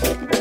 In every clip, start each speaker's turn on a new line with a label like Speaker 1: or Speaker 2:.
Speaker 1: Hola.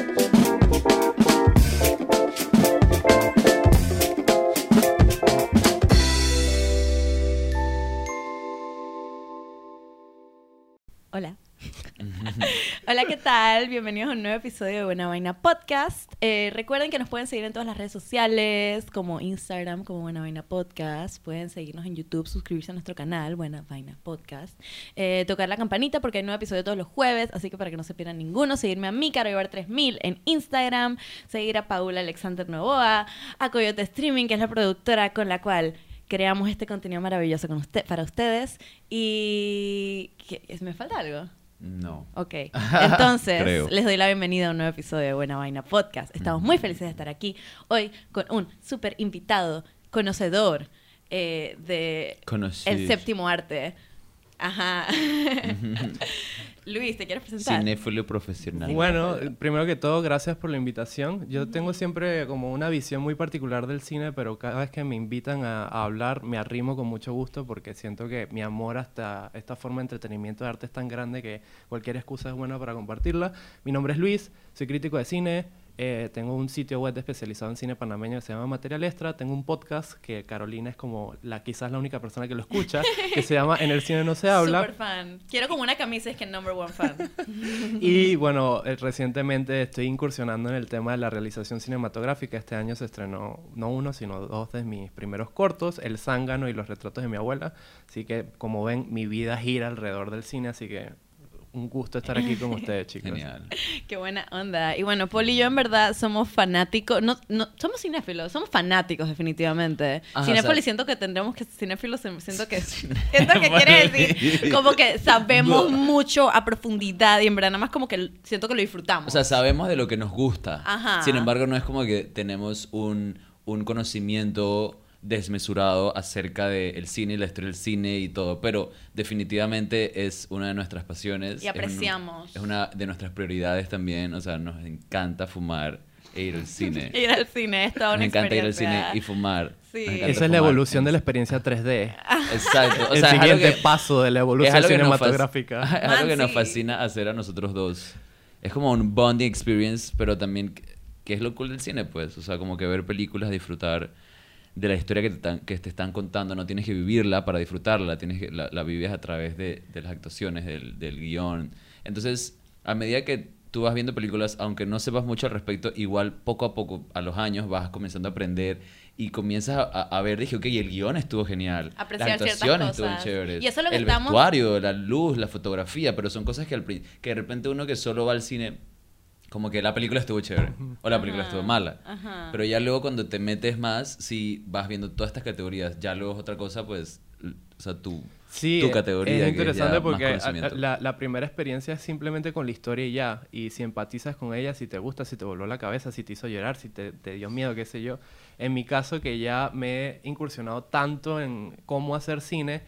Speaker 1: Hola, ¿qué tal? Bienvenidos a un nuevo episodio de Buena Vaina Podcast. Eh, recuerden que nos pueden seguir en todas las redes sociales, como Instagram, como Buena Vaina Podcast. Pueden seguirnos en YouTube, suscribirse a nuestro canal, Buena Vaina Podcast. Eh, tocar la campanita porque hay un nuevo episodio todos los jueves, así que para que no se pierdan ninguno, seguirme a mí, Caro 3000 en Instagram, seguir a Paula Alexander Novoa, a Coyote Streaming, que es la productora con la cual creamos este contenido maravilloso con para ustedes. Y... ¿qué- ¿Me falta algo?
Speaker 2: No.
Speaker 1: Ok, entonces les doy la bienvenida a un nuevo episodio de Buena Vaina Podcast. Estamos muy felices de estar aquí hoy con un súper invitado, conocedor eh, de
Speaker 2: Conocer.
Speaker 1: el séptimo arte. Ajá. Luis, ¿te quieres presentar?
Speaker 2: Cinéfilo profesional.
Speaker 3: Bueno, primero que todo, gracias por la invitación. Yo tengo siempre como una visión muy particular del cine, pero cada vez que me invitan a, a hablar, me arrimo con mucho gusto porque siento que mi amor hasta esta forma de entretenimiento de arte es tan grande que cualquier excusa es buena para compartirla. Mi nombre es Luis, soy crítico de cine. Eh, tengo un sitio web especializado en cine panameño que se llama Material Extra. Tengo un podcast que Carolina es como la quizás la única persona que lo escucha, que se llama En el cine no se habla.
Speaker 1: Super fan. Quiero como una camisa, es que number one fan.
Speaker 3: Y bueno, eh, recientemente estoy incursionando en el tema de la realización cinematográfica. Este año se estrenó no uno, sino dos de mis primeros cortos, El zángano y Los retratos de mi abuela. Así que, como ven, mi vida gira alrededor del cine, así que un gusto estar aquí con ustedes, chicos.
Speaker 2: Genial.
Speaker 1: Qué buena onda. Y bueno, Paul y yo en verdad somos fanáticos, no, no, somos cinéfilos, somos fanáticos definitivamente.
Speaker 2: Ajá,
Speaker 1: cinéfilo
Speaker 2: o sea-
Speaker 1: y siento que tendremos que, cinéfilos se- siento que, siento que quiere decir como que sabemos mucho a profundidad y en verdad nada más como que siento que lo disfrutamos.
Speaker 2: O sea, sabemos de lo que nos gusta.
Speaker 1: Ajá.
Speaker 2: Sin embargo, no es como que tenemos un, un conocimiento desmesurado acerca del cine y la historia del cine y todo, pero definitivamente es una de nuestras pasiones.
Speaker 1: Y
Speaker 2: es un-
Speaker 1: apreciamos.
Speaker 2: Es una de nuestras prioridades también, o sea, nos encanta fumar e ir al cine.
Speaker 1: ir al cine es toda
Speaker 2: nos
Speaker 1: una
Speaker 2: encanta ir al cine y fumar.
Speaker 1: Sí.
Speaker 2: Nos
Speaker 3: Esa es la evolución de la experiencia 3D.
Speaker 2: Exacto. O
Speaker 3: el
Speaker 2: sea, es algo
Speaker 3: siguiente
Speaker 2: que-
Speaker 3: paso de la
Speaker 2: Es
Speaker 3: evolución
Speaker 2: algo que nos
Speaker 3: cinematográfica.
Speaker 2: Es algo que nos fascina hacer a nosotros dos. Es como un bonding experience, pero también que es lo cool del cine, pues. O sea, como que ver películas, disfrutar de la historia que te, están, que te están contando. No tienes que vivirla para disfrutarla, tienes que, la, la vives a través de, de las actuaciones, del, del guion. Entonces, a medida que tú vas viendo películas, aunque no sepas mucho al respecto, igual poco a poco, a los años, vas comenzando a aprender y comienzas a, a- ver, dije, ok, el guion estuvo genial.
Speaker 1: Apreciar
Speaker 2: las actuaciones estuvieron chéveres.
Speaker 1: Y eso es lo que
Speaker 2: el
Speaker 1: estamos-
Speaker 2: vestuario, la luz, la fotografía, pero son cosas que, al, que de repente uno que solo va al cine, como que la película estuvo chévere o la película
Speaker 1: Ajá,
Speaker 2: estuvo mala.
Speaker 1: ajá.
Speaker 2: Pero ya luego cuando te metes más, si vas viendo todas estas categorías, ya luego es otra cosa, pues, o sea, tu,
Speaker 3: Sí,
Speaker 2: tu categoría.
Speaker 3: es interesante porque a- a-
Speaker 2: conocimiento.
Speaker 3: la, la primera experiencia es simplemente con la historia y ya. Y si empatizas con ella, si te gusta, si te voló la cabeza, si te hizo llorar, si te, te dio miedo, qué sé yo. En mi caso, que ya me he incursionado tanto en cómo hacer cine,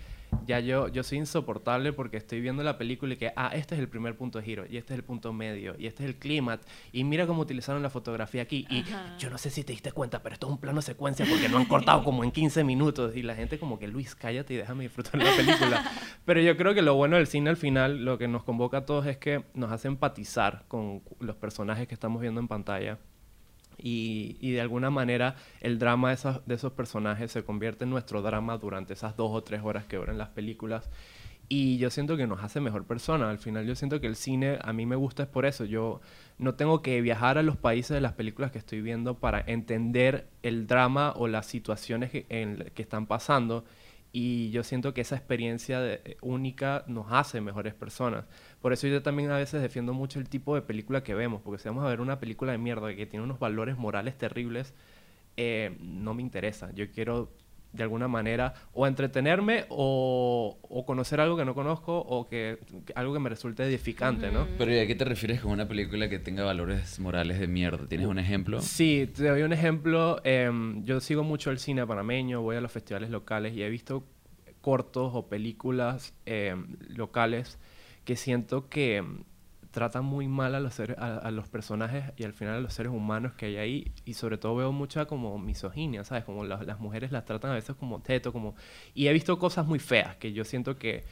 Speaker 3: ya yo, yo soy insoportable porque estoy viendo la película y que, ah, este es el primer punto de giro, y este es el punto medio, y este es el clímax, y mira cómo utilizaron la fotografía aquí. Y
Speaker 1: Ajá.
Speaker 3: yo no sé si te diste cuenta, pero esto es un plano secuencia porque no han cortado como en 15 minutos. Y la gente como que, Luis, cállate y déjame disfrutar la película. pero yo creo que lo bueno del cine al final, lo que nos convoca a todos es que nos hace empatizar con los personajes que estamos viendo en pantalla. Y, de alguna manera el drama de esos, personajes se convierte en nuestro drama durante esas dos o tres horas que duran las películas. Y yo siento que nos hace mejor persona. Al final yo siento que el cine a mí me gusta es por eso. Yo no tengo que viajar a los países de las películas que estoy viendo para entender el drama o las situaciones que están pasando. Y yo siento que esa experiencia de- única nos hace mejores personas. Por eso yo también a veces defiendo mucho el tipo de película que vemos. Porque si vamos a ver una película de mierda que tiene unos valores morales terribles, eh, no me interesa. Yo quiero de alguna manera o entretenerme o, o conocer algo que no conozco o que, que algo que me resulte edificante, ¿no?
Speaker 2: Pero ¿y a qué te refieres con una película que tenga valores morales de mierda? ¿Tienes un ejemplo?
Speaker 3: Sí, te doy un ejemplo. em, yo sigo mucho el cine panameño, voy a los festivales locales y he visto cortos o películas em, locales que siento que tratan muy mal a los, seres- a, a los personajes y al final a los seres humanos que hay ahí. Y sobre todo veo mucha como misoginia, ¿sabes? Como las, las mujeres las tratan a veces como teto, como... Y he visto cosas muy feas que yo siento que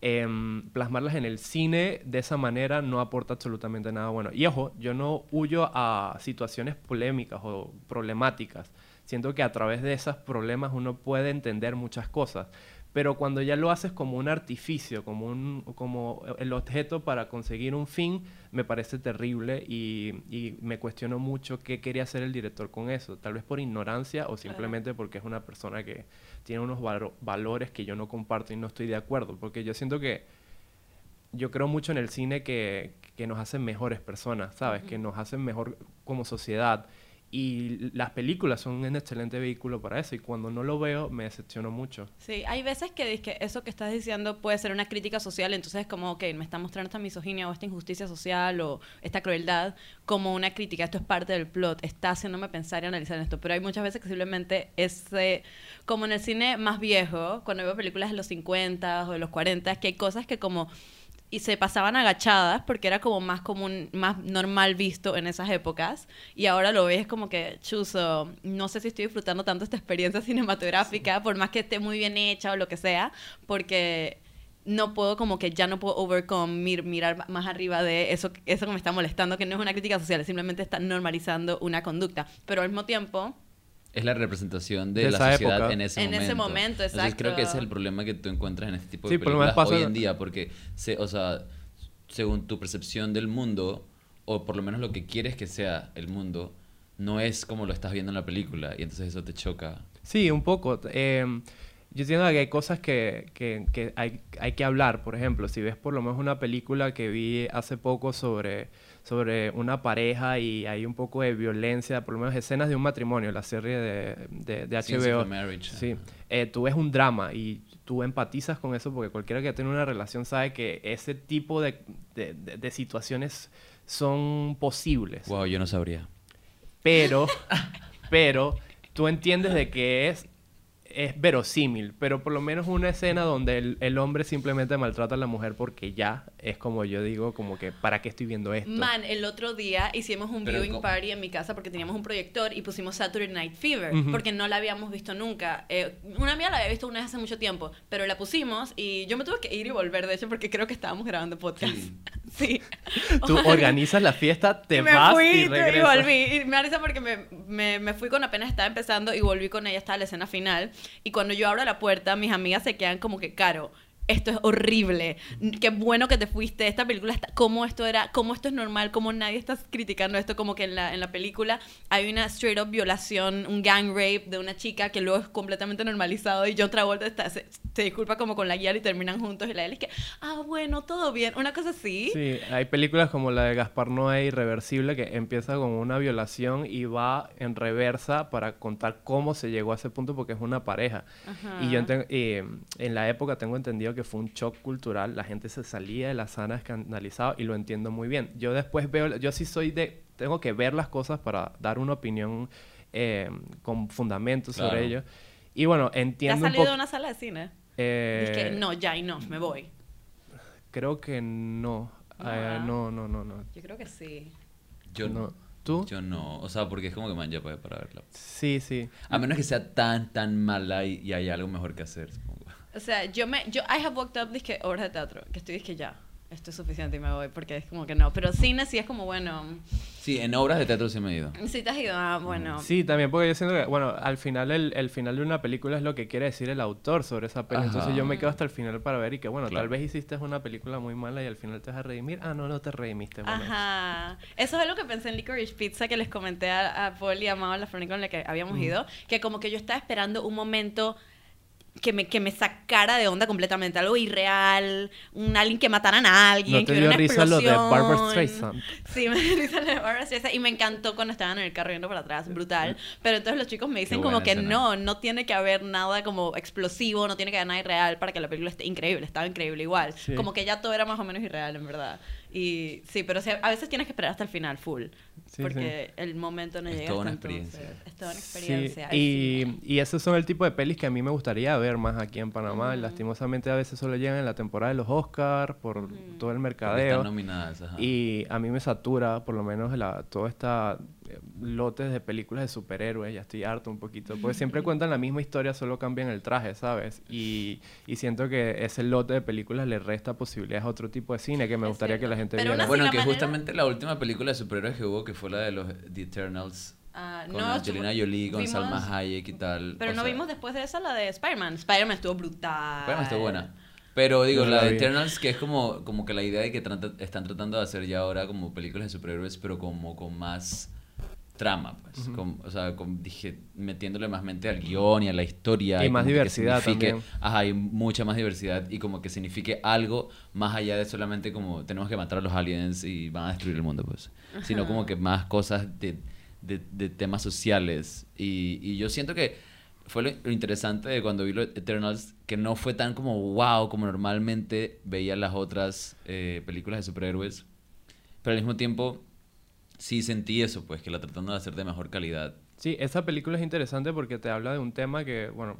Speaker 3: em, plasmarlas en el cine de esa manera no aporta absolutamente nada bueno. Y ojo, yo no huyo a situaciones polémicas o problemáticas. Siento que a través de esos problemas uno puede entender muchas cosas. Pero cuando ya lo haces como un artificio, como, un, como el objeto para conseguir un fin, me parece terrible y, y me cuestiono mucho qué quería hacer el director con eso. Tal vez por ignorancia o simplemente porque es una persona que tiene unos valo- valores que yo no comparto y no estoy de acuerdo. Porque yo siento que yo creo mucho en el cine que, que nos hacen mejores personas, ¿sabes? Que nos hacen mejor como sociedad. Y las películas son un excelente vehículo para eso. Y cuando no lo veo, me decepciono mucho.
Speaker 1: Sí, hay veces que, dizque eso que estás diciendo puede ser una crítica social, entonces es como, ok, me está mostrando esta misoginia o esta injusticia social o esta crueldad como una crítica, esto es parte del plot, está haciéndome pensar y analizar esto, pero hay muchas veces que simplemente ese, como en el cine más viejo, cuando veo películas de los 50 o de los 40, que hay cosas que como y se pasaban agachadas porque era como más común, más normal visto en esas épocas. Y ahora lo ves como que chuzo, no sé si estoy disfrutando tanto esta experiencia cinematográfica por más que esté muy bien hecha o lo que sea, porque no puedo como que ya no puedo overcome mir- mirar más arriba de eso eso que me está molestando, que no es una crítica social, simplemente está normalizando una conducta, pero al mismo tiempo
Speaker 2: Es la representación de,
Speaker 3: De
Speaker 2: la sociedad
Speaker 3: época.
Speaker 2: en ese
Speaker 1: En
Speaker 2: momento.
Speaker 1: ese momento,
Speaker 2: Entonces creo que ese es
Speaker 1: exacto.
Speaker 2: el problema que tú encuentras en este tipo de
Speaker 3: Sí,
Speaker 2: películas
Speaker 3: pasa-
Speaker 2: hoy en día, porque, se, o sea, según tu percepción del mundo, o por lo menos lo que quieres que sea el mundo, no es como lo estás viendo en la película, y entonces eso te choca.
Speaker 3: Sí, un poco. Eh, yo entiendo que hay cosas que, que, que hay, hay que hablar. Por ejemplo, si ves por lo menos una película que vi hace poco sobre, sobre una pareja y hay un poco de violencia, por lo menos escenas de un matrimonio, la serie de, de, de HBO.
Speaker 2: Marriage,
Speaker 3: Sí, eh, tú ves un drama y tú empatizas con eso porque cualquiera que tiene una relación sabe que ese tipo de, de, de- de situaciones son posibles.
Speaker 2: Wow, yo no sabría.
Speaker 3: Pero, pero, tú entiendes de que es, es verosímil, pero por lo menos una escena donde el, el hombre simplemente maltrata a la mujer porque ya es como yo digo, como que, ¿para qué estoy viendo esto?
Speaker 1: Man, el otro día hicimos un
Speaker 2: Pero
Speaker 1: viewing
Speaker 2: ¿cómo?
Speaker 1: party en mi casa porque teníamos un proyector y pusimos Saturday Night Fever porque no la habíamos visto nunca. Eh, una amiga la había visto una vez hace mucho tiempo, pero la pusimos y yo me tuve que ir y volver, de hecho, porque creo que estábamos grabando podcast. Sí.
Speaker 3: Tú organizas la fiesta, te
Speaker 1: Y me
Speaker 3: vas
Speaker 1: fui
Speaker 3: y
Speaker 1: y
Speaker 3: regresas.
Speaker 1: volví. Y me da risa porque me, me, me fui con apenas estaba empezando y volví con ella hasta la escena final. Y cuando yo abro la puerta, mis amigas se quedan como que, Caro, esto es horrible. Qué bueno que te fuiste. Esta película está, cómo esto era, cómo esto es normal, cómo nadie está criticando esto, como que en la, en la película hay una straight up violación, un gang rape de una chica que luego es completamente normalizado y John Travolta está, se, se disculpa como con la guía y terminan juntos y la él es que, ah, bueno, todo bien, una cosa así.
Speaker 3: Sí, hay películas como la de Gaspar Noé, Irreversible, que empieza con una violación y va en reversa para contar cómo se llegó a ese punto porque es una pareja. Y yo
Speaker 1: Ajá.
Speaker 3: enten- eh, en la época tengo entendido que fue un shock cultural, la gente se salía de la sana escandalizado y lo entiendo muy bien. Yo después veo, yo sí soy de, tengo que ver las cosas para dar una opinión eh, con fundamentos sobre ello. Y bueno,
Speaker 1: ¿Te has
Speaker 3: entiendo un
Speaker 1: salido de una sala de cine?
Speaker 3: eh,
Speaker 1: que no, ya y no, me voy.
Speaker 3: Creo que no.
Speaker 1: No,
Speaker 3: Eh, no, no, no, no.
Speaker 1: Yo creo que sí.
Speaker 2: Yo
Speaker 3: No. ¿Tú?
Speaker 2: Yo no. O sea, porque es como que man ya pagué para verla.
Speaker 3: Sí, sí.
Speaker 2: A menos que sea tan, tan mala y, y hay algo mejor que hacer.
Speaker 1: O sea, yo me, yo, I have walked up, dije, obras de teatro, que estoy, dije, ya, esto es suficiente y me voy, porque es como que no. Pero cine sí es como, bueno,
Speaker 2: Sí, en obras de teatro sí me he ido.
Speaker 1: si te has ido, ah, bueno.
Speaker 3: Sí, también porque yo siento que, bueno, al final el, el final de una película es lo que quiere decir el autor sobre esa película. Entonces yo me quedo hasta el final para ver y que, bueno,
Speaker 2: Claro.
Speaker 3: tal vez hiciste una película muy mala y al final te vas a redimir. Ah, no, no te redimiste. bueno.
Speaker 1: Ajá. Eso es lo que pensé en Licorice Pizza que les comenté a, a Paul y a Mao, la Flor con la que habíamos ido, que como que yo estaba esperando un momento que me, que me sacara de onda completamente, algo irreal, un alguien que mataran a alguien,
Speaker 3: ¿No te
Speaker 1: que hubiera
Speaker 3: dio
Speaker 1: una
Speaker 3: risa lo de Barbara
Speaker 1: explosión.
Speaker 3: Streisand?
Speaker 1: Sí, me dio risa lo de Barbara Streisand y me encantó cuando estaban en el carro yendo para atrás, brutal. Pero entonces los chicos me dicen como que
Speaker 2: escena.
Speaker 1: no, no tiene que haber nada como explosivo, no tiene que haber nada irreal para que la película esté increíble, estaba increíble igual.
Speaker 3: Sí.
Speaker 1: Como que ya todo era más o menos irreal, en verdad. Y sí, pero sí, a veces tienes que esperar hasta el final, full.
Speaker 3: Sí,
Speaker 1: porque el momento no
Speaker 2: Es
Speaker 1: llega
Speaker 2: toda una
Speaker 1: hasta entonces.
Speaker 2: experiencia.
Speaker 1: Es toda una
Speaker 3: Sí,
Speaker 1: experiencia. Ay,
Speaker 3: y, y esos son el tipo de pelis que a mí me gustaría ver más aquí en Panamá. Lastimosamente a veces solo llegan en la temporada de los Oscars por todo el mercadeo.
Speaker 2: están nominadas, ajá.
Speaker 3: Y a mí me satura, por lo menos, la, toda esta lotes de películas de superhéroes, ya estoy harto un poquito, porque siempre cuentan la misma historia, solo cambian el traje, ¿sabes? Y, y siento que ese lote de películas le resta posibilidades a otro tipo de cine que me
Speaker 1: Es
Speaker 3: gustaría
Speaker 1: cierto.
Speaker 3: que la gente
Speaker 1: Pero
Speaker 3: viera.
Speaker 2: Bueno, que
Speaker 1: manera-
Speaker 2: justamente la última película de superhéroes que hubo, que fue la de los The Eternals,
Speaker 1: Ah,
Speaker 2: con
Speaker 1: no,
Speaker 2: Angelina Jolie, con
Speaker 1: vimos-
Speaker 2: Salma Hayek y tal.
Speaker 1: Pero
Speaker 2: o
Speaker 1: no
Speaker 2: sea,
Speaker 1: vimos después de esa la de Spider-Man. Spider-Man estuvo brutal.
Speaker 2: Spider-Man estuvo buena. Pero digo,
Speaker 3: No
Speaker 2: la
Speaker 3: la
Speaker 2: de
Speaker 3: vi.
Speaker 2: Eternals, que es como, como que la idea de que trata- están tratando de hacer ya ahora como películas de superhéroes, pero como con más trama, pues. Con- o sea, con, dije, metiéndole más mente al guion y a la historia.
Speaker 3: Y más
Speaker 2: como que
Speaker 3: diversidad también.
Speaker 2: Ajá, hay mucha más diversidad y como que signifique algo más allá de solamente como tenemos que matar a los aliens y van a destruir el mundo, pues. Sino como que más cosas de, de, de temas sociales. Y, y yo siento que fue lo, lo interesante de cuando vi los Eternals, que no fue tan como wow como normalmente veía las otras eh, películas de superhéroes. Pero al mismo tiempo sí sentí eso, pues, que la tratando de hacer de mejor calidad.
Speaker 3: Sí, esa película es interesante porque te habla de un tema que, bueno,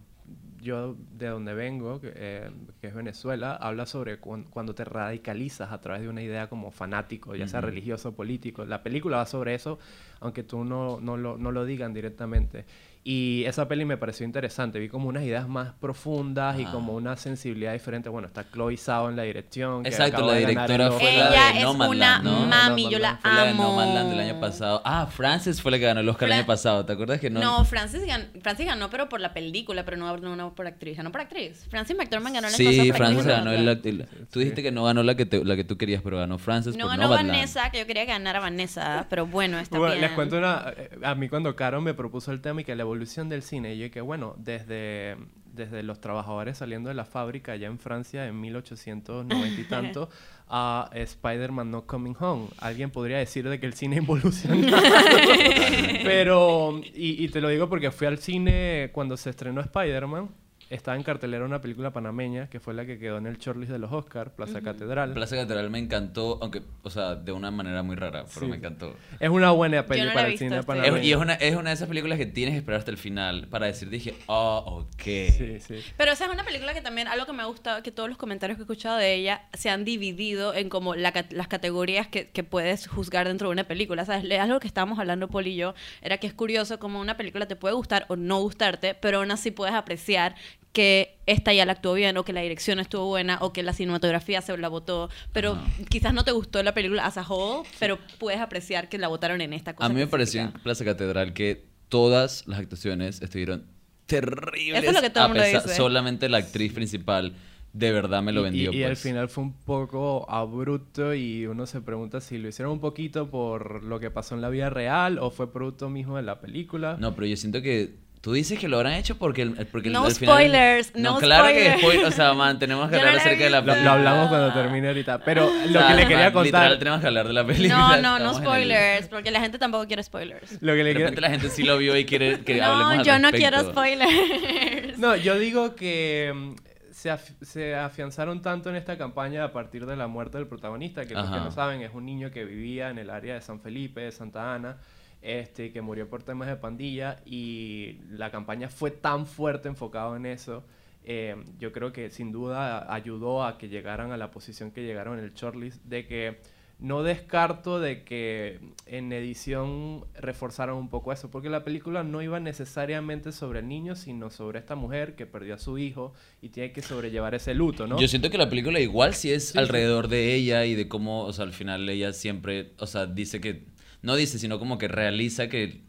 Speaker 3: yo de donde vengo, que, eh, que es Venezuela, habla sobre cuan- cuando te radicalizas a través de una idea como fanático, ya sea religioso o político. La película va sobre eso, aunque tú no, no, lo, no lo digan directamente. Y esa peli me pareció interesante. Vi como unas ideas más profundas y
Speaker 2: Ajá.
Speaker 3: como una sensibilidad diferente. Bueno, está Chloe Zhao en la dirección. que
Speaker 2: Exacto, la directora fue la
Speaker 1: Ella
Speaker 2: de
Speaker 1: es
Speaker 2: Nomadland,
Speaker 1: una
Speaker 2: ¿no?
Speaker 1: mami, yo la.
Speaker 2: Fue la de
Speaker 1: amo.
Speaker 2: Nomadland del año pasado. Ah, Frances fue la que ganó el Oscar el año pasado. ¿Te acuerdas que no?
Speaker 1: No, Francis, gan- Francis ganó, pero por la película, pero no, no, no por actriz. Ganó por actriz. Francis McDormand ganó el año
Speaker 2: Sí,
Speaker 1: pasado
Speaker 2: Frances
Speaker 1: actriz.
Speaker 2: ganó el, el- Tú dijiste que no ganó la que, te- la que tú querías, pero ganó Frances
Speaker 1: No
Speaker 2: por
Speaker 1: ganó
Speaker 2: Nomadland.
Speaker 1: Vanessa, que yo quería ganar a Vanessa, pero bueno, está
Speaker 3: Bueno,
Speaker 1: bien.
Speaker 3: les cuento una... eh, A mí cuando Caro me propuso el tema y que la evolución del cine, y yo que bueno, desde, desde los trabajadores saliendo de la fábrica allá en Francia en 1890 y tanto, a Spider-Man No Coming Home. Alguien podría decir de que el cine evolucionó. Pero, y, y te lo digo porque fui al cine cuando se estrenó Spider-Man. Estaba en cartelera una película panameña que fue la que quedó en el shortlist de los Oscars, Plaza Catedral.
Speaker 2: Plaza Catedral me encantó, aunque, o sea, de una manera muy rara, pero
Speaker 3: Sí.
Speaker 2: me encantó.
Speaker 3: Es una buena
Speaker 1: Yo no
Speaker 3: para el cine panameño.
Speaker 2: Es- y es una, es una de esas películas que tienes que esperar hasta el final para decir, dije, oh, ok.
Speaker 3: Sí, sí.
Speaker 1: Pero esa es una película que también, algo que me ha gustado, que todos los comentarios que he escuchado de ella se han dividido en como la las categorías que, que puedes juzgar dentro de una película. ¿Sabes? Es algo que estábamos hablando Paul y yo, era que es curioso como una película te puede gustar o no gustarte, pero aún así puedes apreciar que esta ya la actuó bien, o que la dirección estuvo buena, o que la cinematografía se la votó, pero quizás no te gustó la película as a whole, pero puedes apreciar que la votaron en esta cosa.
Speaker 2: A mí me pareció en. Plaza Catedral que todas las actuaciones estuvieron terribles.
Speaker 1: Eso es lo que todo el
Speaker 2: a
Speaker 1: mundo
Speaker 2: pesar-
Speaker 1: dice.
Speaker 2: Solamente la actriz principal de verdad me lo vendió.
Speaker 3: Y, y al
Speaker 2: pues.
Speaker 3: final fue un poco abrupto y uno se pregunta si lo hicieron un poquito por lo que pasó en la vida real o fue producto mismo de la película.
Speaker 2: No, pero yo siento que tú dices que lo habrán hecho porque, el- porque el-
Speaker 1: No
Speaker 2: al final-
Speaker 1: spoilers, no
Speaker 2: claro que
Speaker 1: spoilers.
Speaker 2: spoilers. O sea, man, tenemos que
Speaker 1: no
Speaker 2: hablar
Speaker 1: la he
Speaker 2: acerca de la
Speaker 3: Lo,
Speaker 1: visto.
Speaker 3: lo
Speaker 2: película.
Speaker 3: hablamos cuando termine ahorita. Pero
Speaker 2: O
Speaker 3: lo
Speaker 2: sea,
Speaker 3: que le quería
Speaker 2: man,
Speaker 3: contar...
Speaker 2: Literal, tenemos que hablar de la película.
Speaker 1: No, no, no
Speaker 2: en el-
Speaker 1: spoilers, porque la gente tampoco quiere spoilers.
Speaker 3: Lo que
Speaker 2: De
Speaker 3: le
Speaker 2: repente
Speaker 3: quería-
Speaker 2: la gente sí lo vio y quiere que hablemos
Speaker 1: No,
Speaker 2: al
Speaker 1: yo no quiero spoilers.
Speaker 3: No, yo digo que mm, se, af- se afianzaron tanto en esta campaña a partir de la muerte del protagonista, que los que
Speaker 2: Ajá.
Speaker 3: no saben es un niño que vivía en el área de San Felipe, de Santa Ana, este, que murió por temas de pandilla y la campaña fue tan fuerte enfocado en eso. eh, yo creo que sin duda ayudó a que llegaran a la posición que llegaron en el shortlist, de que no descarto de que en edición reforzaron un poco eso, porque la película no iba necesariamente sobre el niño, sino sobre esta mujer que perdió a su hijo y tiene que sobrellevar ese luto, ¿no?
Speaker 2: Yo siento que la película igual sí es
Speaker 3: sí.
Speaker 2: alrededor de ella y de cómo, o sea, al final ella siempre, o sea, dice que, no dice, sino como que realiza que,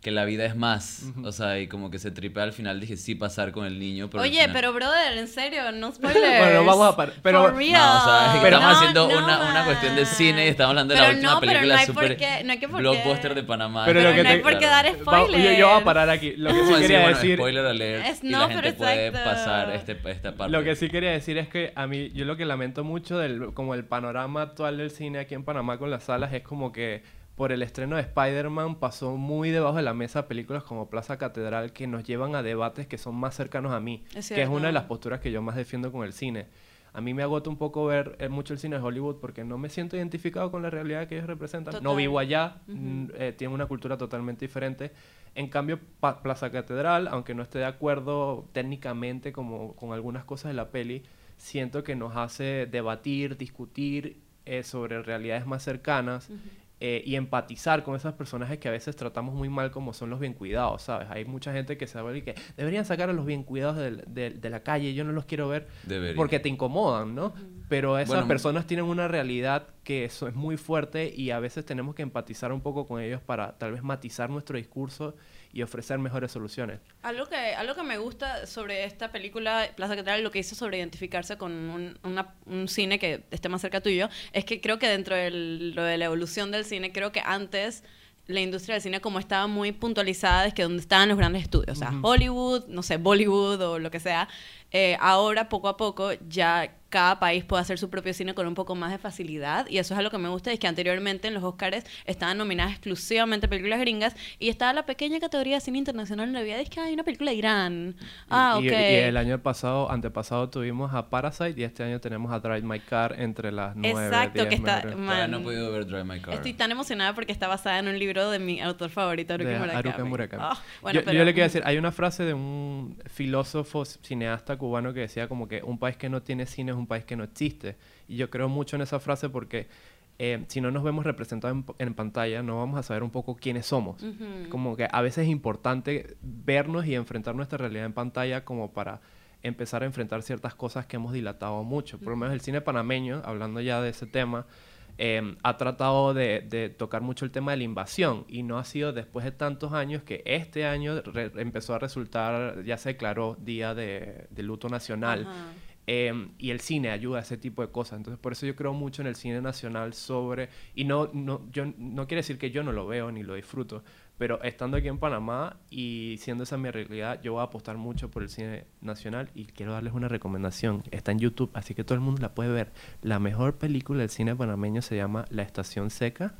Speaker 2: que la vida es más, o sea, y como que se tripea al final, dije, sí pasar con el niño, pero
Speaker 1: Oye,
Speaker 2: final-
Speaker 1: pero brother, en serio, no spoilers.
Speaker 3: Bueno, vamos a par- pero-
Speaker 1: For
Speaker 2: No,
Speaker 1: real.
Speaker 2: o sea,
Speaker 3: Pero-
Speaker 2: estamos
Speaker 1: No,
Speaker 2: haciendo
Speaker 1: no,
Speaker 2: una, una cuestión de cine y estamos hablando de
Speaker 1: Pero
Speaker 2: la última
Speaker 1: no, pero
Speaker 2: película
Speaker 1: no hay por
Speaker 2: super
Speaker 1: qué- no hay que por qué-
Speaker 2: blockbuster de Panamá.
Speaker 3: Pero
Speaker 1: Pero
Speaker 3: lo que
Speaker 1: no hay
Speaker 3: te-
Speaker 1: por qué dar spoilers.
Speaker 3: yo, yo voy a parar aquí. Lo que sí
Speaker 2: decir,
Speaker 3: quería
Speaker 2: bueno,
Speaker 3: decir...
Speaker 2: spoiler alert
Speaker 1: Es-
Speaker 2: y
Speaker 1: no,
Speaker 2: la
Speaker 1: pero
Speaker 2: gente puede
Speaker 1: exacto.
Speaker 2: pasar este, esta parte.
Speaker 3: Lo que sí quería decir es que a mí, yo lo que lamento mucho del como el panorama actual del cine aquí en Panamá con las salas es como que por el estreno de Spider-Man pasó muy debajo de la mesa películas como Plaza Catedral que nos llevan a debates que son más cercanos a mí,
Speaker 1: Es
Speaker 3: que es una de las posturas que yo más defiendo con el cine. A mí me agota un poco ver eh, mucho el cine de Hollywood porque no me siento identificado con la realidad que ellos representan. No vivo allá, mm, eh, tienen una cultura totalmente diferente. En cambio, Pa- Plaza Catedral, aunque no esté de acuerdo técnicamente como con algunas cosas de la peli, siento que nos hace debatir, discutir eh, sobre realidades más cercanas. Eh, y empatizar con esos personajes que a veces tratamos muy mal como son los bien cuidados, ¿sabes? Hay mucha gente que se y que deberían sacar a los bien cuidados de, la calle, yo no los quiero ver
Speaker 2: Debería.
Speaker 3: porque te incomodan, ¿no? Pero esas
Speaker 2: Bueno,
Speaker 3: personas tienen una realidad que eso es muy fuerte y a veces tenemos que empatizar un poco con ellos para tal vez matizar nuestro discurso y ofrecer mejores soluciones.
Speaker 1: Algo que, algo que me gusta sobre esta película, Plaza Catedral, lo que hizo sobre identificarse con un, una- un cine que esté más cerca tuyo, es que creo que dentro de lo de la evolución del cine, creo que antes la industria del cine como estaba muy puntualizada es que donde estaban los grandes estudios, o sea, Hollywood, no sé, Bollywood o lo que sea, eh, ahora poco a poco ya cada país puede hacer su propio cine con un poco más de facilidad y eso es algo que me gusta es que anteriormente en los Oscars estaban nominadas exclusivamente películas gringas y estaba la pequeña categoría de cine internacional en Navidad es que hay una película de Irán ah
Speaker 3: y,
Speaker 1: ok
Speaker 3: y- y el año pasado, antepasado, tuvimos a Parasite y este año tenemos a Drive My Car entre las nueve,
Speaker 1: Exacto,
Speaker 3: 10
Speaker 1: que está-
Speaker 3: mejores.
Speaker 1: ma-
Speaker 2: Todavía no he
Speaker 1: Man.
Speaker 2: podido ver Drive My Car.
Speaker 1: estoy tan emocionada porque está basada en un libro de mi autor favorito Haruki
Speaker 3: de
Speaker 1: Murakami,
Speaker 3: Haruka Murakami.
Speaker 1: Ah, bueno,
Speaker 3: yo,
Speaker 1: pero-
Speaker 3: yo le quiero decir, hay una frase de un filósofo cineasta cubano que decía como que un país que no tiene cine es un país que no existe. Y yo creo mucho en esa frase porque eh, si no nos vemos representados en, en pantalla, no vamos a saber un poco quiénes somos. Como que a veces es importante vernos y enfrentar nuestra realidad en pantalla como para empezar a enfrentar ciertas cosas que hemos dilatado mucho. Por lo menos el cine panameño, hablando ya de ese tema, eh, ha tratado de, de tocar mucho el tema de la invasión y no ha sido después de tantos años que este año empezó a resultar, ya se declaró Día de, de Luto Nacional. Eh, y el cine ayuda a ese tipo de cosas. Entonces, por eso yo creo mucho en el cine nacional sobre... Y no, no, yo, no quiere decir que yo no lo veo ni lo disfruto, pero estando aquí en Panamá y siendo esa mi realidad, yo voy a apostar mucho por el cine nacional y quiero darles una recomendación. Está en YouTube, así que todo el mundo la puede ver. La mejor película del cine panameño se llama La Estación Seca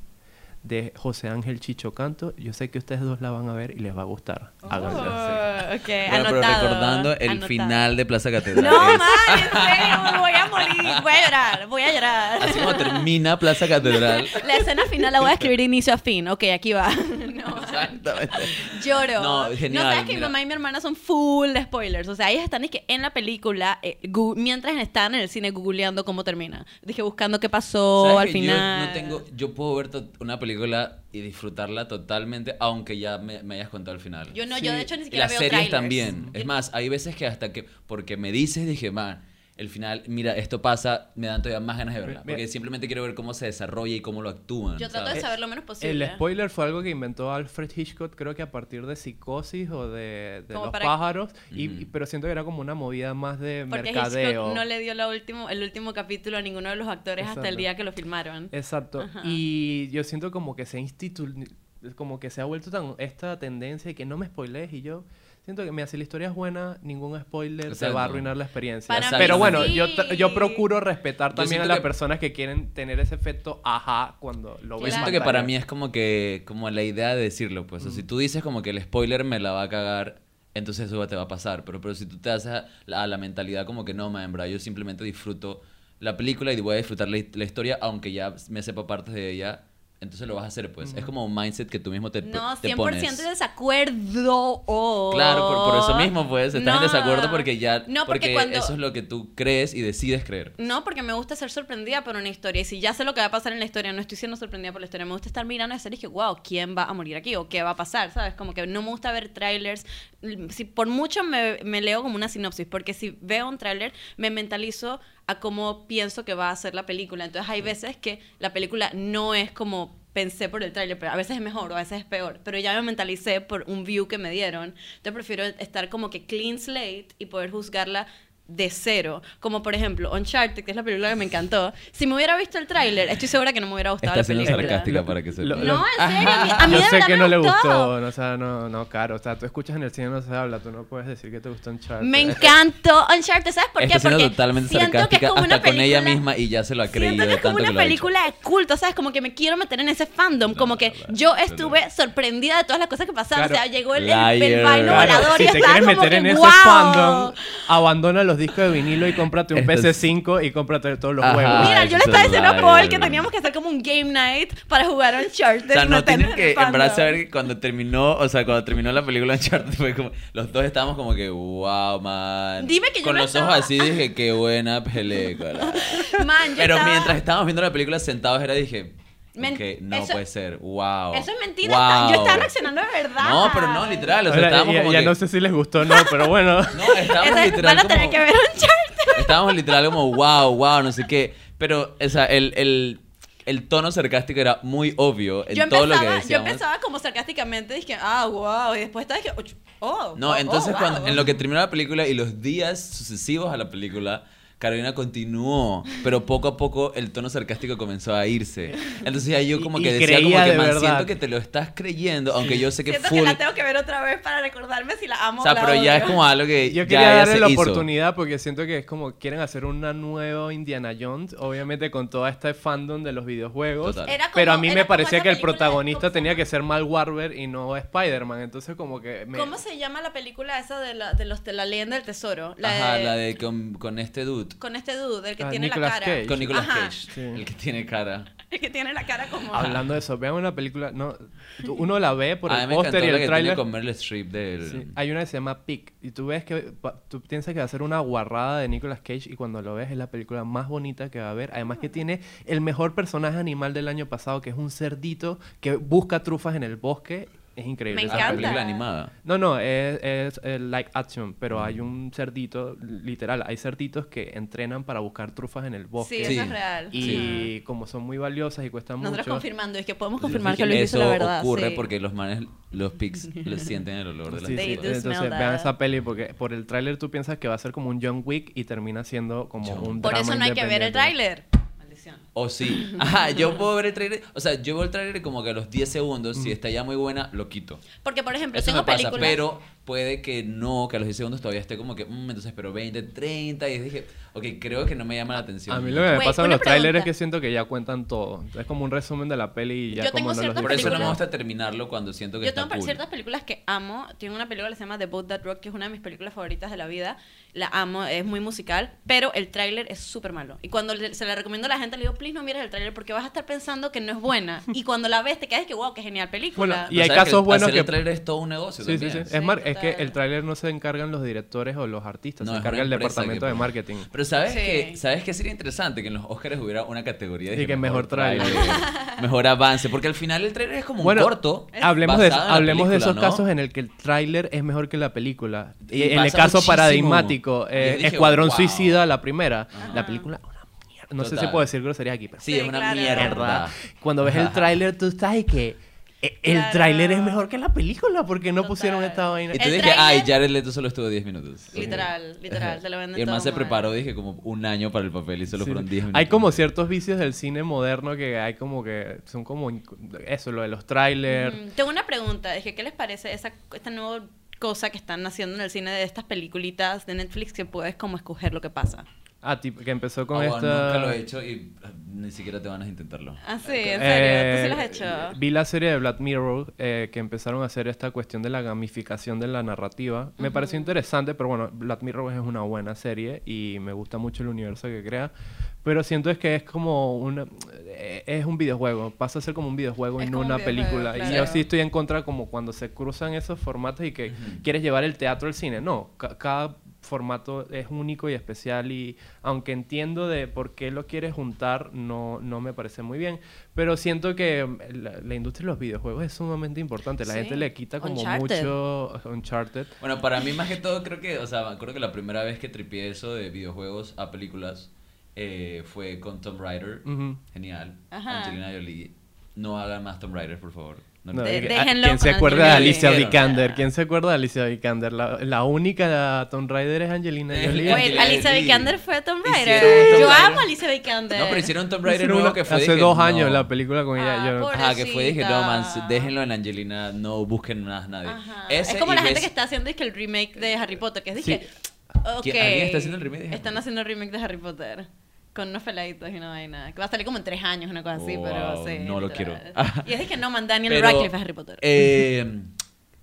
Speaker 3: de José Ángel Chicho Canto. Yo sé que ustedes dos la van a ver y les va a gustar. Háganlo.
Speaker 1: Oh, ok,
Speaker 2: Bueno, pero recordando el
Speaker 1: anotado.
Speaker 2: final de Plaza Catedral.
Speaker 1: no
Speaker 2: es-
Speaker 1: man en serio me voy a morir voy a llorar voy a llorar
Speaker 2: Así como termina Plaza Catedral.
Speaker 1: la escena final la voy a escribir de inicio a fin ok aquí va.
Speaker 2: Exactamente.
Speaker 1: Lloro.
Speaker 2: No, genial,
Speaker 1: sabes que mi mamá y mi hermana son full de spoilers. O sea, ellas están es que en la película, eh, gu- mientras están en el cine googleando cómo termina. Dije, buscando qué pasó
Speaker 2: ¿Sabes
Speaker 1: al
Speaker 2: que
Speaker 1: final.
Speaker 2: Yo, no tengo, yo puedo ver to- una película y disfrutarla totalmente, aunque ya me, me hayas contado el final.
Speaker 1: Yo no,
Speaker 3: Sí.
Speaker 1: yo de hecho ni
Speaker 2: y
Speaker 1: siquiera
Speaker 2: las
Speaker 1: veo
Speaker 2: series
Speaker 1: trailers.
Speaker 2: también. Es más, hay veces que hasta que, porque me dices, dije, man, el final, mira, esto pasa, me dan todavía más ganas de verla.
Speaker 3: Mira.
Speaker 2: Porque simplemente quiero ver cómo se desarrolla y cómo lo actúan.
Speaker 1: Yo trato de saber lo menos posible.
Speaker 3: El spoiler fue algo que inventó Alfred Hitchcock, creo que a partir de Psicosis o de, Los
Speaker 1: para-
Speaker 3: pájaros, y, pero siento que era como una movida más de
Speaker 1: Porque
Speaker 3: mercadeo.
Speaker 1: Hitchcock no le dio la último, el último capítulo a ninguno de los actores hasta el día que lo filmaron.
Speaker 3: Exacto.
Speaker 1: Ajá.
Speaker 3: Y yo siento como que se institu como que se ha vuelto tan esta tendencia de que no me spoilees y yo siento que mira, si la historia es buena, ningún spoiler se va a arruinar la experiencia.
Speaker 1: Para
Speaker 2: mí
Speaker 3: Pero bueno,
Speaker 1: sí.
Speaker 3: yo, yo procuro respetar
Speaker 2: Yo
Speaker 3: también a las
Speaker 2: que-
Speaker 3: personas que quieren tener ese efecto ajá cuando lo
Speaker 2: Yo
Speaker 3: ven. en
Speaker 2: siento que para mí es como que, como la idea de decirlo, pues. O sea, si tú dices como que el spoiler me la va a cagar, entonces eso te va a pasar. Pero, pero si tú te haces a la, a la mentalidad como que no, man, bro, yo simplemente disfruto la película y voy a disfrutar la, la historia, aunque ya me sepa partes de ella, entonces lo vas a hacer, pues. Es como un mindset que tú mismo te,
Speaker 1: No,
Speaker 2: te
Speaker 1: 100%
Speaker 2: pones.
Speaker 1: de desacuerdo. oh.
Speaker 2: Claro, por, por eso mismo, pues, estás
Speaker 1: No.
Speaker 2: en desacuerdo porque ya,
Speaker 1: No, porque,
Speaker 2: porque,
Speaker 1: cuando...
Speaker 2: eso es lo que tú crees y decides creer.
Speaker 1: No, porque me gusta ser sorprendida por una historia. Y si ya sé lo que va a pasar en la historia, no estoy siendo sorprendida por la historia. Me gusta estar mirando esa serie y dije, wow, ¿quién va a morir aquí? ¿O qué va a pasar? ¿Sabes? Como que no me gusta ver trailers. Si por mucho me, me leo como una sinopsis, porque si veo un tráiler, me mentalizo a cómo pienso que va a ser la película. Entonces hay veces que la película no es como pensé por el tráiler, pero a veces es mejor o a veces es peor. Pero ya me mentalicé por un view que me dieron. Entonces prefiero estar como que clean slate y poder juzgarla de cero. Como por ejemplo, Uncharted, que es la película que me encantó. Si me hubiera visto el tráiler, estoy segura que no me hubiera gustado
Speaker 2: Está
Speaker 1: la
Speaker 2: siendo
Speaker 1: película.
Speaker 2: sarcástica
Speaker 3: Lo-
Speaker 2: para que se
Speaker 3: lo-
Speaker 1: No, en serio, a mí, a mí
Speaker 3: yo
Speaker 1: de
Speaker 3: sé
Speaker 1: verdad
Speaker 3: que
Speaker 1: me
Speaker 3: no le
Speaker 1: gustó.
Speaker 3: gustó, no, o sea, no, no, caro. O sea, tú escuchas en el cine no se habla, tú no puedes decir que te gustó Uncharted.
Speaker 1: Me encantó Uncharted, ¿sabes por qué?
Speaker 2: Está siendo
Speaker 1: Porque
Speaker 2: totalmente
Speaker 1: siento que es
Speaker 2: sarcástica
Speaker 1: como
Speaker 2: hasta
Speaker 1: una
Speaker 2: con ella
Speaker 1: película-
Speaker 2: misma y ya se lo ha creído
Speaker 1: Siento que es como una
Speaker 2: lo
Speaker 1: película de culto, ¿sabes? Como que me quiero meter en ese fandom. como que
Speaker 2: no, no,
Speaker 1: yo
Speaker 2: no,
Speaker 1: estuve sorprendida de todas las cosas que pasaron.
Speaker 3: Claro.
Speaker 1: O sea, llegó el, el, el vaino
Speaker 3: Claro,
Speaker 1: volador
Speaker 3: si
Speaker 1: y
Speaker 3: te quieres meter en ese fandom, abandona los discos de vinilo y cómprate un
Speaker 2: Esto es-
Speaker 3: PS5 y cómprate todos los
Speaker 2: Ajá.
Speaker 3: juegos.
Speaker 1: Mira, yo le estaba
Speaker 2: es
Speaker 1: diciendo a. Paul que teníamos que hacer como un game night para jugar Uncharted.
Speaker 2: O sea, no tienen que en verdad saber que cuando terminó, o sea, cuando terminó la película Uncharted fue como, los dos estábamos como que, wow, man.
Speaker 1: Dime que yo
Speaker 2: Con
Speaker 1: no
Speaker 2: los
Speaker 1: estaba-
Speaker 2: ojos así dije, qué buena película.
Speaker 1: Man, yo
Speaker 2: Pero
Speaker 1: estaba-
Speaker 2: mientras estábamos viendo la película sentados era dije,
Speaker 1: Men-
Speaker 2: no
Speaker 1: eso-
Speaker 2: puede ser. Wow.
Speaker 1: Eso es mentira.
Speaker 2: Wow.
Speaker 1: Yo estaba reaccionando de verdad.
Speaker 2: No, pero no, literal. O sea,
Speaker 3: Ahora,
Speaker 2: estábamos
Speaker 3: ya
Speaker 2: como
Speaker 3: ya
Speaker 2: que-
Speaker 3: no sé si les gustó o no, pero bueno.
Speaker 2: No, estábamos
Speaker 1: Ese-
Speaker 2: literal
Speaker 1: van a tener
Speaker 2: como-
Speaker 1: que ver un chart.
Speaker 2: Estábamos literal como, wow, wow, no sé qué. Pero, o sea, el, el, el tono sarcástico era muy obvio en
Speaker 1: Yo
Speaker 2: todo lo que
Speaker 1: empezaba, yo
Speaker 2: decíamos.
Speaker 1: empezaba como sarcásticamente, dije, ah, wow, y después estaba, dije, oh,
Speaker 2: No,
Speaker 1: oh,
Speaker 2: entonces
Speaker 1: oh,
Speaker 2: cuando,
Speaker 1: wow.
Speaker 2: en lo que terminó la película y los días sucesivos a la película, Carolina continuó, pero poco a poco el tono sarcástico comenzó a irse. Entonces ya yo como
Speaker 3: Y-
Speaker 2: que
Speaker 3: y
Speaker 2: decía como que,
Speaker 3: de
Speaker 2: man,
Speaker 3: verdad".
Speaker 2: siento que te lo estás creyendo, aunque yo sé que
Speaker 1: Siento
Speaker 2: full...
Speaker 1: que la tengo que ver otra vez para recordarme si la amo
Speaker 2: o sea,
Speaker 1: o la
Speaker 2: pero ya es
Speaker 1: odio.
Speaker 2: como algo que
Speaker 3: Yo
Speaker 2: ya
Speaker 3: quería darle la
Speaker 2: hizo.
Speaker 3: oportunidad porque siento que es como quieren hacer una nueva Indiana Jones, obviamente con todo este fandom de los videojuegos.
Speaker 2: Total.
Speaker 1: Era como-
Speaker 3: pero a mí
Speaker 1: era
Speaker 3: me parecía que el protagonista
Speaker 1: ¿cómo se
Speaker 3: tenía que ser Mal Warber y no Spider-Man. Entonces como que... me-
Speaker 1: ¿Cómo se llama la película esa de la, de los, de la leyenda del tesoro? La
Speaker 2: Ajá,
Speaker 1: de-
Speaker 2: la de con, con este dude.
Speaker 1: Con este dude, el que
Speaker 3: Ah,
Speaker 1: tiene
Speaker 3: Nicolas
Speaker 1: la cara.
Speaker 3: Cage.
Speaker 2: Con Nicolas
Speaker 1: Ajá.
Speaker 2: Cage.
Speaker 3: Sí.
Speaker 2: El que tiene cara.
Speaker 1: El que tiene la cara como...
Speaker 3: Hablando de eso, vean una película... No, uno la ve por
Speaker 2: a mí
Speaker 3: el póster y el
Speaker 2: que
Speaker 3: tráiler.
Speaker 2: tiene con Meryl Streep del...
Speaker 3: Sí, Hay una que se llama Pick y tú ves que tú piensas que va a ser una guarrada de Nicolas Cage y cuando lo ves es la película más bonita que va a haber. Además que tiene el mejor personaje animal del año pasado que es un cerdito que busca trufas en el bosque. Es increíble.
Speaker 1: Me
Speaker 3: esa
Speaker 1: encanta.
Speaker 3: película.
Speaker 2: película animada.
Speaker 3: No, no, es, es, eh, like action, pero hay un cerdito, literal, hay cerditos que entrenan para buscar trufas en el
Speaker 1: Sí,
Speaker 3: bosque.
Speaker 1: eso
Speaker 2: Sí.
Speaker 1: es real.
Speaker 3: Y como son muy valiosas y cuestan
Speaker 1: Nosotros
Speaker 3: mucho.
Speaker 1: confirmando, es que podemos confirmar que
Speaker 2: Eso
Speaker 1: dice la verdad.
Speaker 2: ocurre
Speaker 1: sí.
Speaker 2: porque los manes, los pigs, le sienten el olor de las
Speaker 3: Sí,
Speaker 1: They
Speaker 3: sí.
Speaker 1: do
Speaker 3: Entonces vean esa peli porque por el tráiler tú piensas que va a ser como un John Wick y termina siendo como
Speaker 2: John
Speaker 3: un
Speaker 1: Por
Speaker 3: drama
Speaker 1: eso no hay que ver el tráiler. Maldición.
Speaker 2: O sí. Ajá, yo puedo ver el trailer. O sea, yo veo el trailer como que a los 10 segundos, si está ya muy buena, lo quito.
Speaker 1: Porque, por ejemplo,
Speaker 2: Eso
Speaker 1: tengo
Speaker 2: me pasa,
Speaker 1: películas...
Speaker 2: pero puede que no, que a los 10 segundos todavía esté como que, mm, entonces, pero 20, 30. Y dije, ok, creo que no me llama la atención.
Speaker 3: A mí lo que me
Speaker 1: Güey,
Speaker 3: pasa con
Speaker 1: una
Speaker 3: los trailers
Speaker 1: pregunta.
Speaker 3: es que siento que ya cuentan todo. Es como un resumen de la peli y ya
Speaker 1: Yo
Speaker 3: como
Speaker 1: tengo
Speaker 3: no los
Speaker 1: ciertas
Speaker 2: Por eso no me
Speaker 1: películas-
Speaker 2: gusta terminarlo cuando siento que
Speaker 1: Yo
Speaker 2: está
Speaker 1: tengo
Speaker 2: cool.
Speaker 1: ciertas películas que amo. Tengo una película que se llama The Boat That Rock, que es una de mis películas favoritas de la vida. La amo, es muy musical, pero el tráiler es súper malo. Y cuando le- se la recomiendo a la gente, le digo, please no mires el tráiler porque vas a estar pensando que no es buena. Y cuando la ves, te quedas que, wow, qué genial película.
Speaker 3: Bueno, y hay casos
Speaker 2: que
Speaker 3: buenos
Speaker 2: hacer
Speaker 3: que-
Speaker 2: el trailer es todo un negocio
Speaker 3: Sí, sí, sí. Es,
Speaker 1: Sí,
Speaker 3: mar- es que el tráiler no se encargan los directores o los artistas,
Speaker 2: No,
Speaker 3: se
Speaker 2: es
Speaker 3: encarga el departamento
Speaker 2: que
Speaker 3: de marketing.
Speaker 2: Pero ¿sabes
Speaker 1: Sí.
Speaker 2: qué? ¿Sabes qué sería interesante? Que en los Oscars hubiera una categoría de
Speaker 3: Y que mejor tráiler.
Speaker 2: mejor avance. Porque al final el trailer es como
Speaker 3: Bueno,
Speaker 2: un corto.
Speaker 3: Hablemos de, hablemos de esos
Speaker 2: ¿no?
Speaker 3: casos en el que el tráiler es mejor que la película.
Speaker 2: Y
Speaker 3: en el caso
Speaker 2: muchísimo.
Speaker 3: paradigmático, eh,
Speaker 2: dije,
Speaker 3: Escuadrón
Speaker 2: wow.
Speaker 3: Suicida, la primera.
Speaker 1: Ajá.
Speaker 3: La película, una No sé si puedo decir grosería aquí, pero
Speaker 2: Sí,
Speaker 1: Sí,
Speaker 2: es una
Speaker 1: claro.
Speaker 2: mierda.
Speaker 3: Cuando ves el tráiler, tú estás y que eh, el
Speaker 1: Claro.
Speaker 3: tráiler es mejor que la película porque no
Speaker 1: Total.
Speaker 3: pusieron esta vaina.
Speaker 2: Y tú dije, ay, Jared Leto solo estuvo 10 minutos.
Speaker 1: Literal, literal, te lo venden
Speaker 2: Y el man
Speaker 1: todo
Speaker 2: se
Speaker 1: mal.
Speaker 2: preparó, dije, como un año para el papel y solo
Speaker 3: Sí.
Speaker 2: fueron 10 minutos.
Speaker 3: Hay como ciertos vicios del cine moderno que hay como que son como eso, lo de los trailers.
Speaker 1: Mm, Tengo una pregunta, dije, ¿qué les parece esa, esta nueva cosa que están haciendo en el cine de estas peliculitas de Netflix que puedes como escoger lo que pasa?
Speaker 3: Ah, tipo, que empezó con
Speaker 2: Oh,
Speaker 3: esta...
Speaker 2: Nunca lo he hecho y ah, ni siquiera te van a intentarlo.
Speaker 1: Ah, sí, en serio,
Speaker 3: Eh,
Speaker 1: tú sí lo has hecho.
Speaker 3: Vi la serie de Black Mirror eh, que empezaron a hacer esta cuestión de la gamificación de la narrativa. Me pareció interesante, pero bueno, Black Mirror es una buena serie y me gusta mucho el universo que crea. Pero siento es que es como una... eh, Es un videojuego, pasa a ser como un videojuego
Speaker 1: Es
Speaker 3: y
Speaker 1: un
Speaker 3: una
Speaker 1: videojuego,
Speaker 3: película. Y
Speaker 1: claro.
Speaker 3: yo sí estoy en contra como cuando se cruzan esos formatos y que quieres llevar el teatro al cine. No, ca- cada formato es único y especial y aunque entiendo de por qué lo quieres juntar, no, no me parece muy bien. Pero siento que mm, la, la industria de los videojuegos es sumamente importante. La
Speaker 1: Sí.
Speaker 3: gente le quita como
Speaker 1: Uncharted.
Speaker 3: mucho Uncharted.
Speaker 2: Bueno, para mí más que todo creo que, o sea, me acuerdo que la primera vez que tripié eso de videojuegos a películas eh, fue con Tomb Raider. Genial.
Speaker 1: Ajá.
Speaker 2: Angelina Jolie. No hagan más Tomb Raider, por favor. No,
Speaker 3: No,
Speaker 1: De-
Speaker 3: que-
Speaker 1: déjenlo
Speaker 3: ¿Quién se acuerda de Alicia. Vikander? ¿Quién se acuerda de Alicia Vikander? La, la única Tomb Raider es Angelina
Speaker 2: Eh,
Speaker 3: Jolie.
Speaker 1: Wait, Alicia. Vikander fue Tomb Raider.
Speaker 2: Tomb
Speaker 1: Yo amo a Alicia Vikander.
Speaker 2: No, pero hicieron Tomb Raider
Speaker 3: Hicieron
Speaker 2: nuevo
Speaker 3: una-
Speaker 2: que fue
Speaker 3: hace
Speaker 2: dije,
Speaker 3: dos
Speaker 2: no.
Speaker 3: años la película con ella.
Speaker 1: Ah,
Speaker 3: yo-
Speaker 1: por-
Speaker 2: Ajá, que fue, dije, no, man, déjenlo en Angelina, no busquen más nadie. Ese
Speaker 1: es como la gente
Speaker 2: ves-
Speaker 1: que está haciendo es que el remake de Harry Potter, que es
Speaker 3: Sí.
Speaker 1: dije, ok.
Speaker 2: ¿Quién- alguien está haciendo el remake de Harry
Speaker 1: Están haciendo el remake de Harry Potter. Con unos peladitos y una vaina. Que va a salir como en tres años, una cosa así,
Speaker 2: Wow,
Speaker 1: pero sí.
Speaker 2: no lo quiero.
Speaker 1: Y es de que no, man, Daniel
Speaker 2: Pero,
Speaker 1: Radcliffe es Harry Potter.
Speaker 2: eh,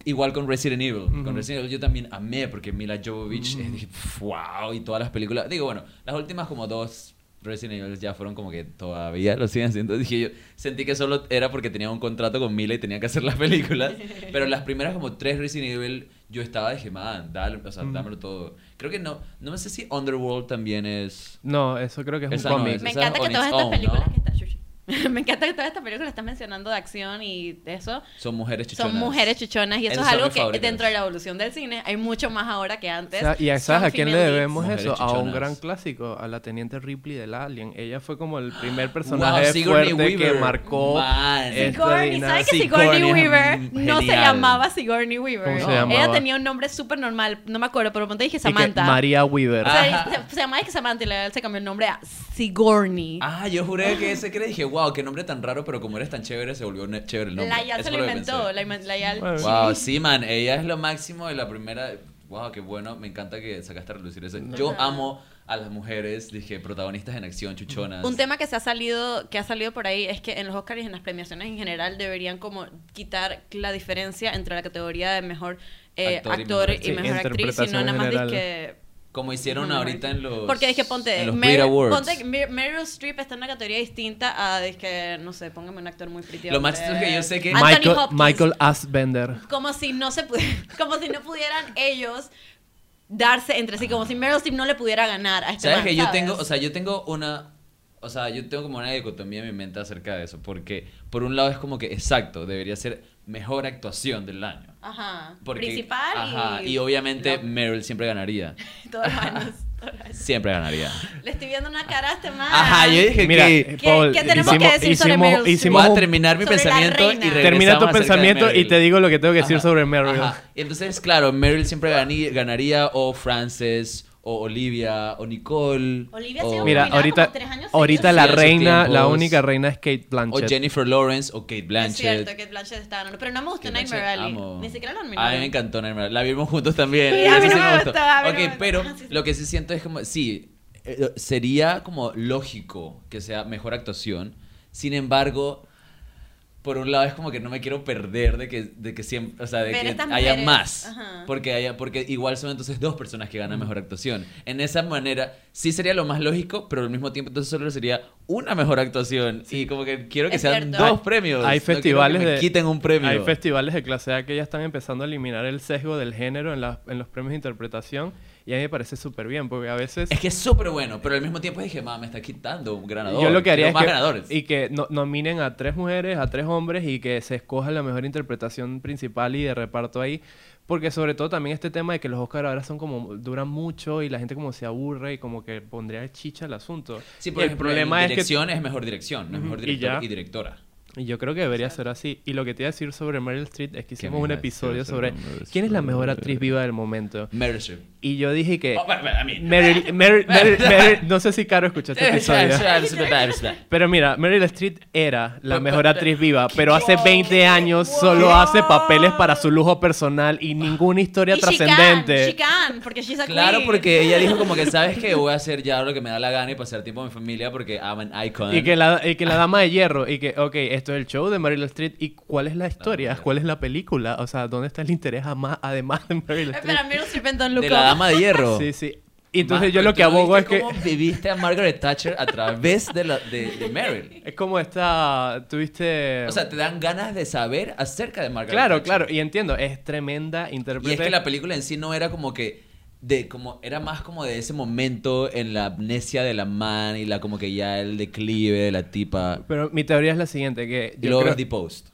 Speaker 2: igual con Resident Evil. Con. Resident Evil yo también amé porque Mila Jovovich, eh, dije, wow, y todas las películas. Digo, bueno, las últimas como dos Resident Evil ya fueron como que todavía lo siguen haciendo. Dije yo, sentí que solo era porque tenía un contrato con Mila y tenía que hacer las películas. pero las primeras como tres Resident Evil, yo estaba, dije, man, dale, o sea,
Speaker 3: Mm.
Speaker 2: dámelo todo. Creo que no, no sé si Underworld también es...
Speaker 3: No, eso creo que es
Speaker 2: Esa
Speaker 3: un
Speaker 2: no
Speaker 3: cómic.
Speaker 2: es.
Speaker 1: Me encanta
Speaker 2: on
Speaker 1: que todas
Speaker 2: its
Speaker 1: estas
Speaker 2: own,
Speaker 1: películas
Speaker 2: ¿no?
Speaker 1: que están... Me encanta que toda esta película estás mencionando de acción y eso.
Speaker 2: Son mujeres chichonas.
Speaker 1: Son mujeres chichonas y eso
Speaker 2: Esas
Speaker 1: es algo que dentro de la evolución del cine hay mucho más ahora que antes.
Speaker 3: O sea, ¿Y a- sabes a quién le
Speaker 1: leads.
Speaker 3: debemos
Speaker 2: Mujeres
Speaker 3: eso? A un gran clásico, a la teniente Ripley del Alien. Ella fue como el primer
Speaker 2: Wow,
Speaker 3: personaje
Speaker 2: Sigourney
Speaker 3: fuerte que marcó esta
Speaker 1: Sigourney, ¿sabes que
Speaker 2: Sigourney
Speaker 1: Weaver no se llamaba Sigourney Weaver?
Speaker 3: ¿Cómo se
Speaker 1: Ella tenía un nombre súper normal, no me acuerdo, pero ponte dije Samantha.
Speaker 3: María Weaver.
Speaker 1: O sea, se, se llamaba es que Samantha y se cambió el nombre a Sigourney.
Speaker 2: Ah, yo juré que ese que dije, wow, qué nombre tan raro, pero como eres tan chévere, se volvió chévere el nombre.
Speaker 1: la Yal
Speaker 2: Eso
Speaker 1: se lo inventó. La, la.
Speaker 2: Wow, sí, man, ella es lo máximo de la primera. Wow, qué bueno, me encanta que sacaste a relucir eso. Yo amo a las mujeres, dije, protagonistas en acción, chuchonas.
Speaker 1: Un tema que se ha salido, que ha salido por ahí es que en los Oscars y en las premiaciones en general deberían como quitar la diferencia entre la categoría de mejor eh,
Speaker 2: Actor y
Speaker 1: actor
Speaker 2: mejor
Speaker 1: y
Speaker 2: actriz.
Speaker 1: mejor,
Speaker 3: Sí,
Speaker 1: actriz, sino nada más que
Speaker 2: Como hicieron ahorita en los.
Speaker 1: Porque dije, ponte,
Speaker 2: en los
Speaker 1: Mer-
Speaker 2: Brit Awards.
Speaker 1: ponte Mer- Meryl Streep está en una categoría distinta a, que no sé, póngame un actor muy pretty.
Speaker 2: Lo más es que yo sé que-
Speaker 3: Michael,
Speaker 1: Hopkins.
Speaker 3: Michael Asbender.
Speaker 1: Como si no se como si no pudieran ellos darse entre sí, como si Meryl Streep no le pudiera ganar a este
Speaker 2: ¿Sabes
Speaker 1: man,
Speaker 2: que yo
Speaker 1: ¿sabes?
Speaker 2: tengo, o sea, yo tengo una, o sea, yo tengo como una dicotomía en mi mente acerca de eso, porque por un lado es como que exacto, debería ser mejor actuación del año.
Speaker 1: Ajá.
Speaker 2: Porque,
Speaker 1: Principal
Speaker 2: ajá,
Speaker 1: y...
Speaker 2: y obviamente
Speaker 1: no,
Speaker 2: Meryl siempre ganaría.
Speaker 1: todos los años. todos los años.
Speaker 2: Siempre ganaría.
Speaker 1: Le estoy viendo una cara a este man.
Speaker 2: Ajá, yo dije
Speaker 3: Mira,
Speaker 2: que
Speaker 3: eh,
Speaker 1: ¿Qué-
Speaker 3: Paul,
Speaker 1: qué tenemos
Speaker 3: hicimos,
Speaker 1: que decir sobre
Speaker 3: hicimos-
Speaker 1: Meryl Streep?
Speaker 3: hicimos
Speaker 2: voy a terminar mi
Speaker 1: Sobre
Speaker 2: pensamiento y
Speaker 3: Termina tu pensamiento y
Speaker 2: Meryl.
Speaker 3: te digo lo que tengo que decir sobre Meryl.
Speaker 2: ajá. Y entonces, claro, Meryl siempre ganí- ganaría o Frances o Olivia o Nicole.
Speaker 1: Olivia ha
Speaker 2: o,
Speaker 1: sido
Speaker 3: Mira, ahorita,
Speaker 1: como tres años
Speaker 3: ahorita la reina, la única reina es Kate
Speaker 2: o
Speaker 3: Blanchett.
Speaker 2: Jennifer Lawrence o Kate
Speaker 1: Es
Speaker 2: Blanchett.
Speaker 1: cierto que Blanchett está ganando, pero no me gustó
Speaker 2: Kate
Speaker 1: Nightmare Alley.
Speaker 2: amo.
Speaker 1: Ni siquiera la
Speaker 2: A
Speaker 1: nominaron.
Speaker 2: mí me encantó Nightmare Alley. La vimos juntos también.
Speaker 1: Sí,
Speaker 2: y
Speaker 1: a mí no
Speaker 2: sí
Speaker 1: me
Speaker 2: gustó.
Speaker 1: gustó, a mí no
Speaker 2: Ok, pero
Speaker 1: Ah,
Speaker 2: lo que sí siento es como, sí, eh, sería como lógico que sea mejor actuación. Sin embargo, por un lado es como que no me quiero perder de que, de que siempre, o sea, de que haya
Speaker 1: mujeres,
Speaker 2: más.
Speaker 1: ajá.
Speaker 2: Porque haya, porque igual son entonces dos personas que ganan mejor actuación. En esa manera, sí sería lo más lógico, pero al mismo tiempo entonces solo sería una mejor actuación. Y como que quiero que
Speaker 1: Es
Speaker 2: sean
Speaker 1: cierto.
Speaker 2: dos premios.
Speaker 3: Hay
Speaker 2: No
Speaker 3: festivales
Speaker 2: que me
Speaker 3: de
Speaker 2: quiten un premio.
Speaker 3: Hay festivales de clase A que ya están empezando a eliminar el sesgo del género en, la- en los premios de interpretación y a mí me parece súper bien porque a veces
Speaker 2: Es que es súper bueno, pero al mismo tiempo dije, mamá, me está quitando un ganador.
Speaker 3: yo lo que haría es
Speaker 2: más
Speaker 3: que
Speaker 2: ganadores.
Speaker 3: y que no- nominen a tres mujeres, a tres hombres y que se escoja la mejor interpretación principal y de reparto ahí. Porque sobre todo también este tema de que los Oscars ahora son como duran mucho y la gente como se aburre y como que pondría chicha al asunto.
Speaker 2: Sí,
Speaker 3: Y
Speaker 2: por
Speaker 3: el
Speaker 2: ejemplo,
Speaker 3: problema
Speaker 2: en
Speaker 3: es que
Speaker 2: dirección es mejor dirección, no es mejor
Speaker 3: y
Speaker 2: director
Speaker 3: ya.
Speaker 2: y, directora.
Speaker 3: Y yo creo que debería ser así. Y lo que te iba a decir sobre Meryl Streep es que
Speaker 2: ¿Qué
Speaker 3: hicimos un
Speaker 2: a
Speaker 3: episodio
Speaker 2: sobre
Speaker 3: quién es la mejor actriz viva del momento.
Speaker 2: Meryl Streep.
Speaker 3: Y yo dije que
Speaker 2: Oh, a.
Speaker 3: Meryl, Meryl- Meryl- Meryl- no sé si Caro escuchó este episodio. Pero mira, Meryl Streep era la mejor actriz viva, pero hace 20 años solo hace papeles para su lujo personal y ninguna historia
Speaker 1: Y she can,
Speaker 3: trascendente.
Speaker 1: she can, porque she's a
Speaker 2: Claro,
Speaker 1: queen.
Speaker 2: porque ella dijo como que, ¿sabes que Voy a hacer ya lo que me da la gana y pasar tiempo con mi familia porque I'm an icon.
Speaker 3: Y que, la, y que la dama de hierro, y que, ok, esto es el show de Meryl Streep, ¿y cuál es la historia?
Speaker 2: ok.
Speaker 3: ¿Cuál es la película? O sea, ¿dónde está el interés además de Meryl Streep?
Speaker 1: Espera, Meryl Streep en Don't Look
Speaker 2: De la dama de hierro.
Speaker 3: Sí, sí. Y entonces yo lo
Speaker 2: ¿tú
Speaker 3: que abogo es que...
Speaker 2: cómo viviste a Margaret Thatcher a través de, la, de, de Meryl.
Speaker 3: Es como esta... Tuviste...
Speaker 2: O sea, te dan ganas de saber acerca de Margaret
Speaker 3: claro,
Speaker 2: Thatcher.
Speaker 3: claro. Y entiendo, es tremenda
Speaker 2: Y
Speaker 3: intérprete.
Speaker 2: es que la película en sí no era como que de como era más como de ese momento en la amnesia de la man y la como que ya el declive de la tipa
Speaker 3: Pero mi teoría es la siguiente, que...
Speaker 2: y
Speaker 3: yo
Speaker 2: luego
Speaker 3: creo-
Speaker 2: The Post.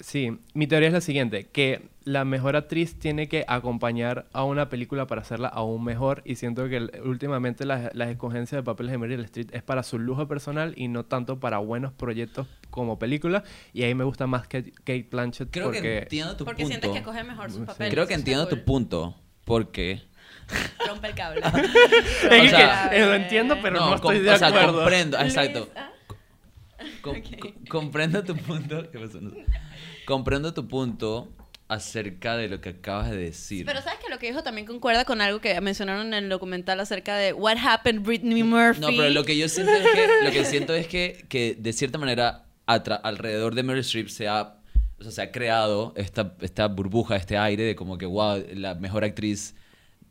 Speaker 3: Sí, mi teoría es la siguiente, que la mejor actriz tiene que acompañar a una película para hacerla aún mejor y siento que últimamente las, las escogencias de papeles de Meryl Streep es para su lujo personal y no tanto para buenos proyectos como película y ahí me gusta más que Kate Blanchett
Speaker 2: Creo que
Speaker 3: porque
Speaker 2: entiendo tu
Speaker 1: Porque
Speaker 2: punto.
Speaker 1: sientes que coge mejor sus
Speaker 3: Sí.
Speaker 1: papeles.
Speaker 2: Creo que entiendo tu punto porque.
Speaker 1: Rompe el cable.
Speaker 3: Es
Speaker 2: O
Speaker 3: que-
Speaker 2: sea,
Speaker 3: eh, lo entiendo pero no, estoy de
Speaker 2: o sea,
Speaker 3: acuerdo.
Speaker 2: comprendo, exacto. Com-
Speaker 1: Ok.
Speaker 2: co- comprendo tu punto. ¿Qué pasó? No sé. Comprendo tu punto acerca de lo que acabas de decir.
Speaker 1: Pero sabes que lo que dijo también concuerda con algo que mencionaron en el documental acerca de What Happened Britney Murphy.
Speaker 2: No, pero lo que yo siento es que, lo que, siento es que, que de cierta manera alrededor de Meryl Streep se ha, o sea, se ha creado esta, esta burbuja, este aire de como que, wow, la mejor actriz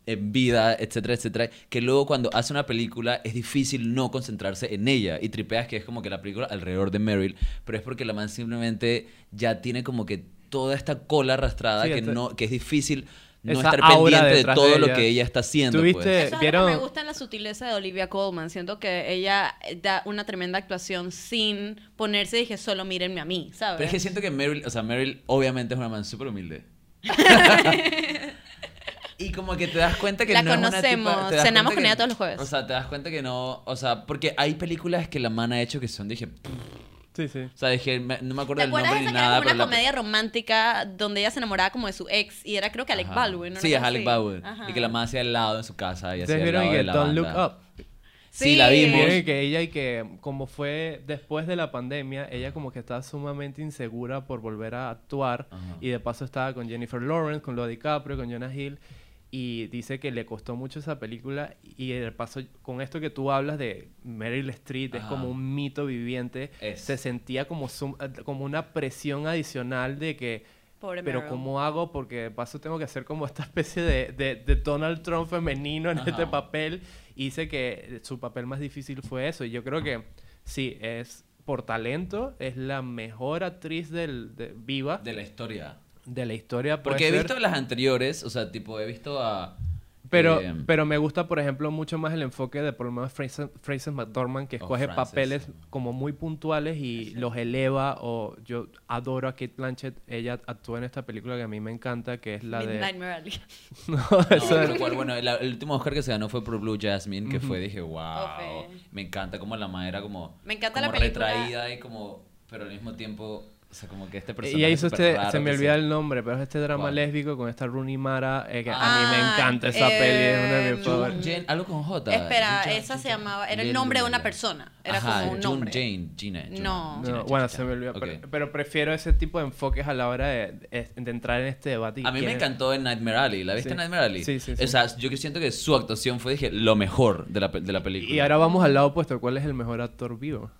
Speaker 2: en vida, etcétera, etcétera, que luego cuando hace una película es difícil no concentrarse en ella y tripeas que es como que la película alrededor de Meryl, pero es porque la man simplemente ya tiene como que toda esta cola arrastrada
Speaker 3: Sí,
Speaker 2: que,
Speaker 3: este-
Speaker 2: no, que es difícil no estar pendiente de todo
Speaker 3: de
Speaker 2: lo que ella está haciendo.
Speaker 3: ¿Tuviste-
Speaker 2: pues.
Speaker 1: Eso es
Speaker 3: ¿vieron?
Speaker 1: lo que me gusta en la sutileza de Olivia Colman. Siento que ella da una tremenda actuación sin ponerse, dije, solo mírenme a mí, ¿sabes?
Speaker 2: Pero es que siento que Meryl, o sea, Meryl obviamente es una man súper humilde. y como que te das cuenta que
Speaker 1: La
Speaker 2: no es una
Speaker 1: conocemos,
Speaker 2: tipa-
Speaker 1: cenamos con ella todos los jueves.
Speaker 2: O sea, te das cuenta que no, o sea, porque hay películas que la man ha hecho que son, dije, pff,
Speaker 3: Sí, sí.
Speaker 2: o sea, dije, me- no me acuerdo
Speaker 1: ¿Te acuerdas
Speaker 2: nombre ni
Speaker 1: que era
Speaker 2: nada,
Speaker 1: como una
Speaker 2: pero la-
Speaker 1: comedia romántica donde ella se enamoraba como de su ex y era creo que Alec
Speaker 2: Ajá.
Speaker 1: Baldwin? ¿no?
Speaker 2: Sí, es Alec. Baldwin.
Speaker 1: Ajá.
Speaker 2: Y que la man hacía al lado en su casa y hacía
Speaker 3: ¿Ustedes
Speaker 2: al
Speaker 3: vieron
Speaker 2: lado
Speaker 3: y
Speaker 2: de
Speaker 3: que
Speaker 2: la
Speaker 3: Don't Look
Speaker 2: banda.
Speaker 3: Up?
Speaker 2: Sí, la vimos.
Speaker 3: Vieron que ella y que como fue después de la pandemia, ella como que estaba sumamente insegura por volver a actuar
Speaker 2: Ajá.
Speaker 3: y de paso estaba con Jennifer Lawrence, con Leo DiCaprio, con Jonah Hill y dice que le costó mucho esa película y de paso con esto que tú hablas de Meryl Streep es como un mito viviente,
Speaker 2: Es.
Speaker 3: se sentía como sum- como una presión adicional de que
Speaker 1: Pobre
Speaker 3: pero
Speaker 1: Meryl.
Speaker 3: ¿cómo hago? Porque de paso tengo que hacer como esta especie de, de, de Donald Trump femenino en
Speaker 2: Ajá.
Speaker 3: este papel. Y dice que su papel más difícil fue eso. Y yo creo que sí, es por talento, es la mejor actriz del, de, viva De
Speaker 2: la historia.
Speaker 3: La historia. puede
Speaker 2: Porque he
Speaker 3: ser.
Speaker 2: visto las anteriores, o sea, tipo, he visto a...
Speaker 3: Pero,
Speaker 2: eh,
Speaker 3: pero me gusta, por ejemplo, mucho más el enfoque de por lo menos Fraser, Fraser McDormand, que
Speaker 2: O
Speaker 3: escoge
Speaker 2: Frances.
Speaker 3: papeles como muy puntuales y los eleva. O yo adoro a Kate Blanchett. Ella actúa en esta película que a mí me encanta, que es la
Speaker 1: Midnight
Speaker 3: de...
Speaker 1: Merrily.
Speaker 3: No,
Speaker 2: No,
Speaker 3: es-
Speaker 2: cual, bueno, el, el último Oscar que se ganó fue por Blue Jasmine, que fue, dije, wow,
Speaker 1: Ofe.
Speaker 2: me encanta como la madera como,
Speaker 1: Me encanta
Speaker 2: como
Speaker 1: la película.
Speaker 2: retraída y como, pero al mismo tiempo, o sea, como que este personaje
Speaker 3: Ella hizo
Speaker 2: súper
Speaker 3: este,
Speaker 2: raro
Speaker 3: se me olvida el nombre, pero es este drama
Speaker 2: ¿Cuál?
Speaker 3: lésbico con esta Rooney Mara, eh, que a mí
Speaker 1: Ah,
Speaker 3: me encanta esa
Speaker 1: eh,
Speaker 3: peli, es una de mis favoritas.
Speaker 2: Algo con J.
Speaker 1: Espera,
Speaker 2: June-
Speaker 1: esa
Speaker 2: June-
Speaker 1: se llamaba, era el nombre de una persona. Era
Speaker 2: Ajá,
Speaker 1: como un
Speaker 2: June
Speaker 1: nombre.
Speaker 2: Jane, Gina. June-
Speaker 1: No.
Speaker 2: Gina,
Speaker 3: No,
Speaker 2: Gina,
Speaker 3: bueno,
Speaker 2: Gina.
Speaker 3: se me olvidó, pero, pero prefiero ese tipo de enfoques a la hora de, de- de entrar en este debate. y
Speaker 2: A mí me encantó en Nightmare Alley. ¿La viste
Speaker 3: Sí.
Speaker 2: en Nightmare Alley?
Speaker 3: Sí, sí, sí.
Speaker 2: O sea, yo que siento que su actuación fue, dije, lo mejor de la, de la película.
Speaker 3: Y ahora vamos al lado opuesto, ¿cuál es el mejor actor vivo?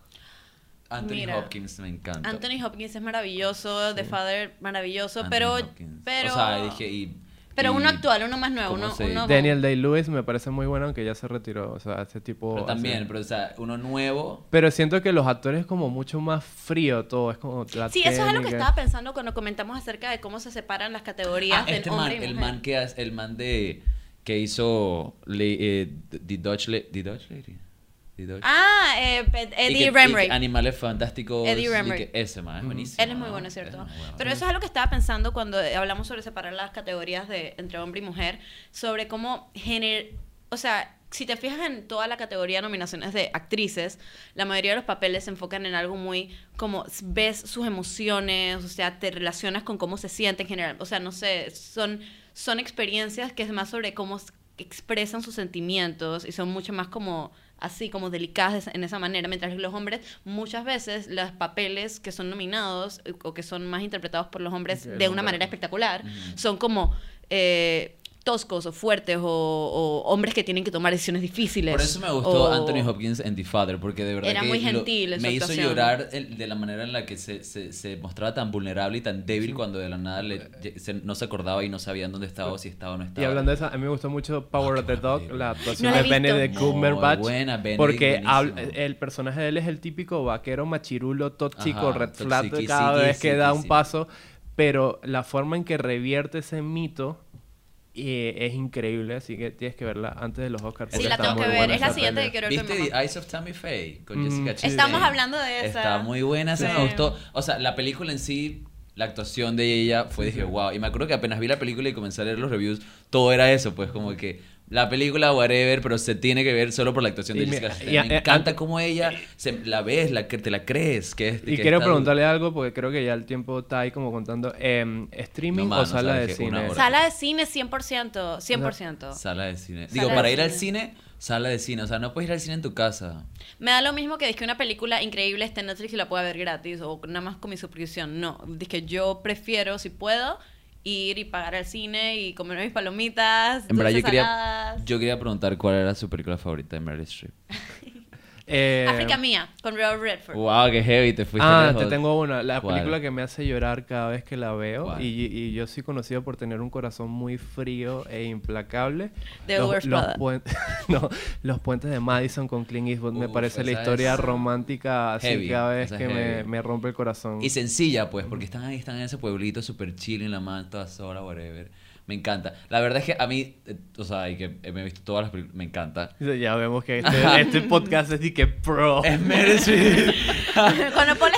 Speaker 2: Anthony
Speaker 1: Mira,
Speaker 2: Hopkins me encanta.
Speaker 1: Anthony Hopkins es maravilloso, The Father maravilloso,
Speaker 2: Anthony
Speaker 1: pero
Speaker 2: Hopkins.
Speaker 1: pero
Speaker 2: O sea, dije, y...
Speaker 1: pero
Speaker 2: y-
Speaker 1: uno actual, uno más nuevo,
Speaker 2: ¿cómo
Speaker 1: uno,
Speaker 3: Daniel Day-Lewis me parece muy bueno, aunque ya se retiró, o sea, este tipo...
Speaker 2: Pero
Speaker 3: hace-
Speaker 2: también, pero o sea, uno nuevo...
Speaker 3: Pero siento que los actores es como mucho más frío todo, es como la
Speaker 1: Sí, eso es algo que estaba pensando cuando comentamos acerca de cómo se separan las categorías
Speaker 2: Ah,
Speaker 1: del
Speaker 2: este
Speaker 1: hombre
Speaker 2: man,
Speaker 1: y
Speaker 2: el man que hace- el man de que hizo le- eh, The Dutch La- The Dutch Lady.
Speaker 1: Ah, eh, Eddie Remray.
Speaker 2: Animales fantásticos.
Speaker 1: Eddie Remray.
Speaker 2: ese man es buenísimo.
Speaker 1: Él es muy
Speaker 2: ¿no?
Speaker 1: bueno, es cierto.
Speaker 2: muy bueno.
Speaker 1: Pero eso es algo que estaba pensando cuando hablamos sobre separar las categorías de entre hombre y mujer, sobre cómo gener, o sea, si te fijas en toda la categoría de nominaciones de actrices, la mayoría de los papeles se enfocan en algo muy como ves sus emociones, o sea, te relacionas con cómo se siente en general, o sea, no sé, son son experiencias que es más sobre cómo expresan sus sentimientos y son mucho más como así como delicadas en esa manera, mientras que los hombres muchas veces los papeles que son nominados eh, o que son más interpretados por los hombres de una manera espectacular son como eh, toscos o fuertes o, o hombres que tienen que tomar decisiones difíciles.
Speaker 2: Por eso me gustó
Speaker 1: o-
Speaker 2: Anthony Hopkins en The Father, porque de verdad
Speaker 1: Era
Speaker 2: que
Speaker 1: muy gentil
Speaker 2: me hizo llorar el- de la manera en la que se, se, se mostraba tan vulnerable y tan débil cuando de la nada le- se- no se acordaba y no sabían dónde estaba o si estaba o no estaba.
Speaker 3: Y hablando de eso, a mí me gustó mucho Power
Speaker 2: Ah,
Speaker 3: of
Speaker 2: qué
Speaker 3: the Dog, la actuación
Speaker 1: No la
Speaker 3: de. Benedict Cumberbatch.
Speaker 2: buena, Benedict,
Speaker 3: porque habla- el personaje de él es el típico vaquero machirulo, tóxico,
Speaker 2: Ajá,
Speaker 3: red flat cada vez que da un paso. Pero la forma en que revierte ese mito eh, es increíble, así que tienes que verla antes de los Oscars.
Speaker 1: Sí, la tengo que ver. Es la siguiente que quiero ver
Speaker 2: ¿Viste. The Eyes of Tammy Faye con
Speaker 3: Mm,
Speaker 2: Jessica. Chastain?
Speaker 1: Estamos hablando de esa.
Speaker 2: Está muy buena,
Speaker 1: Sí.
Speaker 2: me gustó. O sea, la película en sí, la actuación de ella fue, dije, wow. Y me acuerdo que apenas vi la película y comencé a leer los reviews, todo era eso, pues como que la película, whatever, pero se tiene que ver solo por la actuación de
Speaker 3: Y
Speaker 2: Jessica Chastain. me
Speaker 3: eh,
Speaker 2: encanta cómo ella se, la ves, la, que te la crees. Que es,
Speaker 3: Y
Speaker 2: que
Speaker 3: quiero
Speaker 2: está-
Speaker 3: preguntarle algo porque creo que ya el tiempo está ahí como contando. em, ¿Streaming
Speaker 2: No,
Speaker 3: o sala de cine?
Speaker 1: Sala de cine 100%, 100%.
Speaker 2: Sala de cine. Digo, para ir al
Speaker 1: cine.
Speaker 2: sala de cine. O sea, no puedes ir al cine en tu casa.
Speaker 1: Me da lo mismo que que una película increíble esté en Netflix y la pueda ver gratis o nada más con mi suscripción. No, que yo prefiero, si puedo, ir y pagar al cine y comer mis palomitas.
Speaker 2: En verdad, yo quería, yo quería preguntar cuál era su película favorita de Meryl Streep.
Speaker 3: Eh,
Speaker 1: África Mía, con Robert Redford.
Speaker 2: Wow, qué heavy, te fuiste
Speaker 3: Ah,
Speaker 2: lejos.
Speaker 3: te tengo una. La
Speaker 2: ¿Cuál?
Speaker 3: película que me hace llorar cada vez que la veo. Y, y yo soy conocido por tener un corazón muy frío e implacable.
Speaker 1: The
Speaker 3: los, no, los puentes de Madison con Clint Eastwood me parece la historia
Speaker 2: es
Speaker 3: romántica así
Speaker 2: heavy,
Speaker 3: cada vez
Speaker 2: esa
Speaker 3: que me, me rompe el corazón.
Speaker 2: Y sencilla, pues, porque están ahí, están en ese pueblito súper chill, en la mano, toda sola, whatever. Me encanta. La verdad es que a mí, eh, o sea, y que me he visto todas las películas, me encanta.
Speaker 3: Ya vemos que este, este podcast es de que pro.
Speaker 2: Es Streep.
Speaker 1: Cuando Paul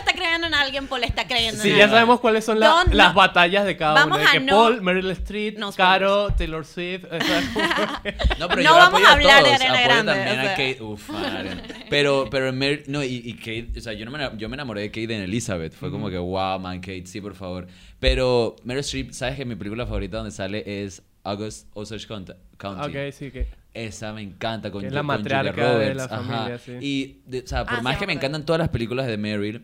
Speaker 1: creyendo en alguien, Paul está creyendo
Speaker 3: Sí,
Speaker 1: en
Speaker 3: ya sabemos cuáles son la-
Speaker 1: Don't-
Speaker 3: las batallas de cada
Speaker 1: Vamos
Speaker 3: uno. De
Speaker 1: a
Speaker 3: que
Speaker 1: no-
Speaker 3: Paul, Meryl Streep,
Speaker 1: No
Speaker 3: Caro, Taylor Swift. o sea,
Speaker 2: No, pero
Speaker 1: No
Speaker 2: yo
Speaker 1: vamos
Speaker 2: apoyo
Speaker 1: a hablar de
Speaker 2: todos.
Speaker 1: Ariana
Speaker 2: Apoyo
Speaker 1: Grande,
Speaker 2: también
Speaker 1: o
Speaker 2: a
Speaker 1: sea.
Speaker 2: Kate. Uf. Pero, pero Meryl- no, y, y Kate, o sea, yo, no me, ena- yo me enamoré de Kate en Elizabeth. Fue como que, wow, man, Kate, sí, por favor. Pero Meryl Streep, ¿sabes que mi película favorita donde sale es August Osage County?
Speaker 3: ok, sí, que.
Speaker 2: Esa me encanta con,
Speaker 3: Que es la
Speaker 2: con Julia
Speaker 3: matriarca de
Speaker 2: Roberts.
Speaker 3: la familia, sí.
Speaker 2: Y, de- o sea, por
Speaker 1: Ah,
Speaker 2: más
Speaker 1: sí,
Speaker 2: que me encantan todas las películas de Meryl,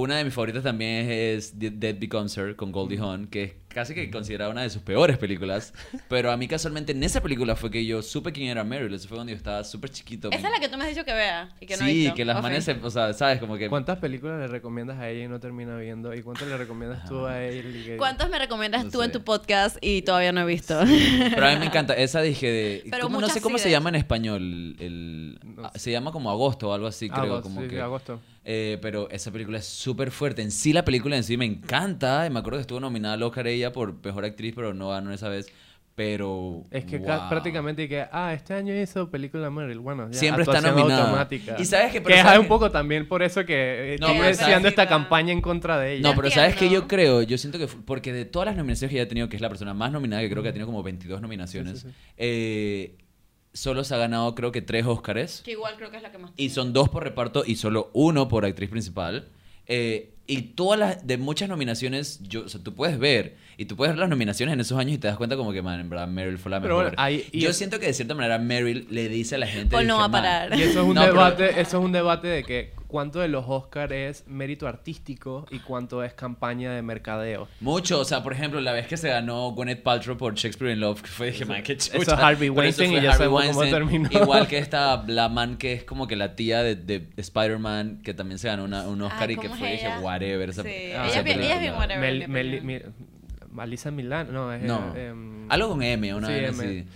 Speaker 2: una de mis favoritas también es The- Dead Becomes Her con Goldie Hawn, que es casi que considerada una de sus peores películas. pero a mí casualmente en esa película fue que yo supe quién era Meryl. Eso fue cuando yo estaba súper chiquito.
Speaker 1: Esa es la que tú me has dicho que vea y que no he
Speaker 2: sí,
Speaker 1: visto.
Speaker 2: que las
Speaker 1: Ok.
Speaker 2: manes, o sea, sabes, como que...
Speaker 3: ¿Cuántas películas le recomiendas a ella y no termina viendo? ¿Y cuántas le recomiendas tú a él? y que-
Speaker 1: ¿Cuántos me recomiendas
Speaker 2: No
Speaker 1: tú en
Speaker 2: sé.
Speaker 1: tu podcast y todavía no he visto?
Speaker 2: Pero a mí me encanta. Esa dije de...
Speaker 1: Pero
Speaker 2: ¿cómo- no sé cómo
Speaker 1: sí,
Speaker 2: se llama en español. El,
Speaker 3: No
Speaker 2: ah,
Speaker 3: sé.
Speaker 2: Se llama como Agosto o algo así, creo.
Speaker 3: Agosto,
Speaker 2: como
Speaker 3: sí, sí,
Speaker 2: que,
Speaker 3: agosto.
Speaker 2: Eh, pero esa película es súper fuerte. En sí, la película en sí me encanta. Y me acuerdo que estuvo nominada al Oscar ella por Mejor Actriz, pero no ganó esa vez. Pero...
Speaker 3: Es que
Speaker 2: wow.
Speaker 3: prácticamente que, ah, este año hizo película Meryl. Bueno, ya,
Speaker 2: Siempre está nominada.
Speaker 3: automática.
Speaker 2: Y sabes que- pero
Speaker 3: que es
Speaker 2: sabes
Speaker 3: un poco también por eso que eh,
Speaker 2: No,
Speaker 3: estoy
Speaker 2: pero
Speaker 3: deseando
Speaker 1: sabes-
Speaker 3: esta campaña en contra de ella.
Speaker 2: No, pero ¿sabes que. Yo creo, yo siento que... Porque de todas las nominaciones que ella ha tenido, que es la persona más nominada, que creo que ha tenido como 22 nominaciones,
Speaker 3: Sí, sí, sí.
Speaker 2: eh, solo se ha ganado creo que tres Oscars.
Speaker 1: que igual creo que es la que más.
Speaker 2: Y son dos por reparto y solo uno por actriz principal. Eh, y todas las, de muchas nominaciones, yo, o sea, tú puedes ver, y tú puedes ver las nominaciones en esos años y te das cuenta como que, man, en verdad, Meryl fue la
Speaker 3: Pero
Speaker 2: mejor.
Speaker 3: y
Speaker 2: yo
Speaker 3: es-
Speaker 2: siento que de cierta manera Meryl le dice a la gente...
Speaker 1: Paul no va a parar.
Speaker 3: Y eso es un
Speaker 2: No, pero-
Speaker 3: debate, eso es un debate de que cuánto de los Oscars es mérito artístico y cuánto es campaña de mercadeo.
Speaker 2: Mucho, o sea, por ejemplo, la vez que se ganó Gwyneth Paltrow por Shakespeare in Love, que fue, dije, man, qué chucha.
Speaker 3: eso es Harvey Weinstein y ya
Speaker 2: Harvey
Speaker 3: sabemos cómo
Speaker 2: Weinstein.
Speaker 3: terminó.
Speaker 2: Igual que esta, la man que es como que la tía de, de Spider-Man, que también se ganó una- un Oscar y que
Speaker 1: ¿cómo es
Speaker 2: fue, dije,
Speaker 1: ella?
Speaker 2: whatever. Esa,
Speaker 1: Sí,
Speaker 2: esa
Speaker 1: ella es bien- ella es bien
Speaker 2: película.
Speaker 1: whatever.
Speaker 3: Mel- Mel- Alisa Milán, no, es
Speaker 2: No.
Speaker 3: eh, em,
Speaker 2: Algo con M, una
Speaker 3: Sí,
Speaker 2: vaina
Speaker 3: M.
Speaker 2: así.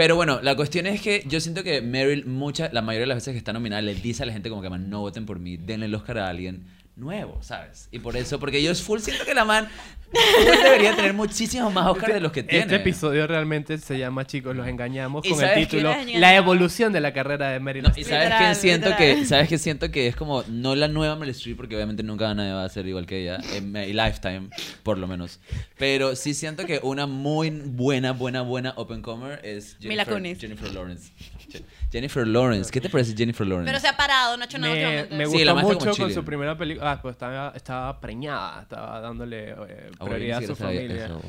Speaker 2: Pero bueno, la cuestión es que yo siento que Meryl, mucha, la mayoría de las veces que está nominada, le dice a la gente como que, man, no voten por mí, denle el Oscar a alguien nuevo, ¿sabes? Y por eso, porque yo es full siento que la man full debería tener muchísimos más Oscars de los que tiene.
Speaker 3: Este episodio realmente se llama, chicos, los engañamos
Speaker 2: ¿Y
Speaker 3: con el título. La evolución de la carrera de Meryl
Speaker 2: No, y sabes
Speaker 1: Literal,
Speaker 2: que siento que sabes que siento que es como no la nueva Meryl Streep porque obviamente nunca nadie va a ser igual que ella en mi lifetime por lo menos pero sí siento que una muy buena buena buena open comer es
Speaker 1: Mila
Speaker 2: Jennifer,
Speaker 1: Kunis.
Speaker 2: Jennifer Lawrence Je- Jennifer Lawrence ¿qué te parece Jennifer Lawrence?
Speaker 1: Pero se ha parado, no ha hecho nada
Speaker 3: Me, me
Speaker 2: Sí, está como
Speaker 3: mucho con su primera película. Ah, pues estaba, estaba preñada, estaba dándole eh, prioridad a su familia.
Speaker 2: eso.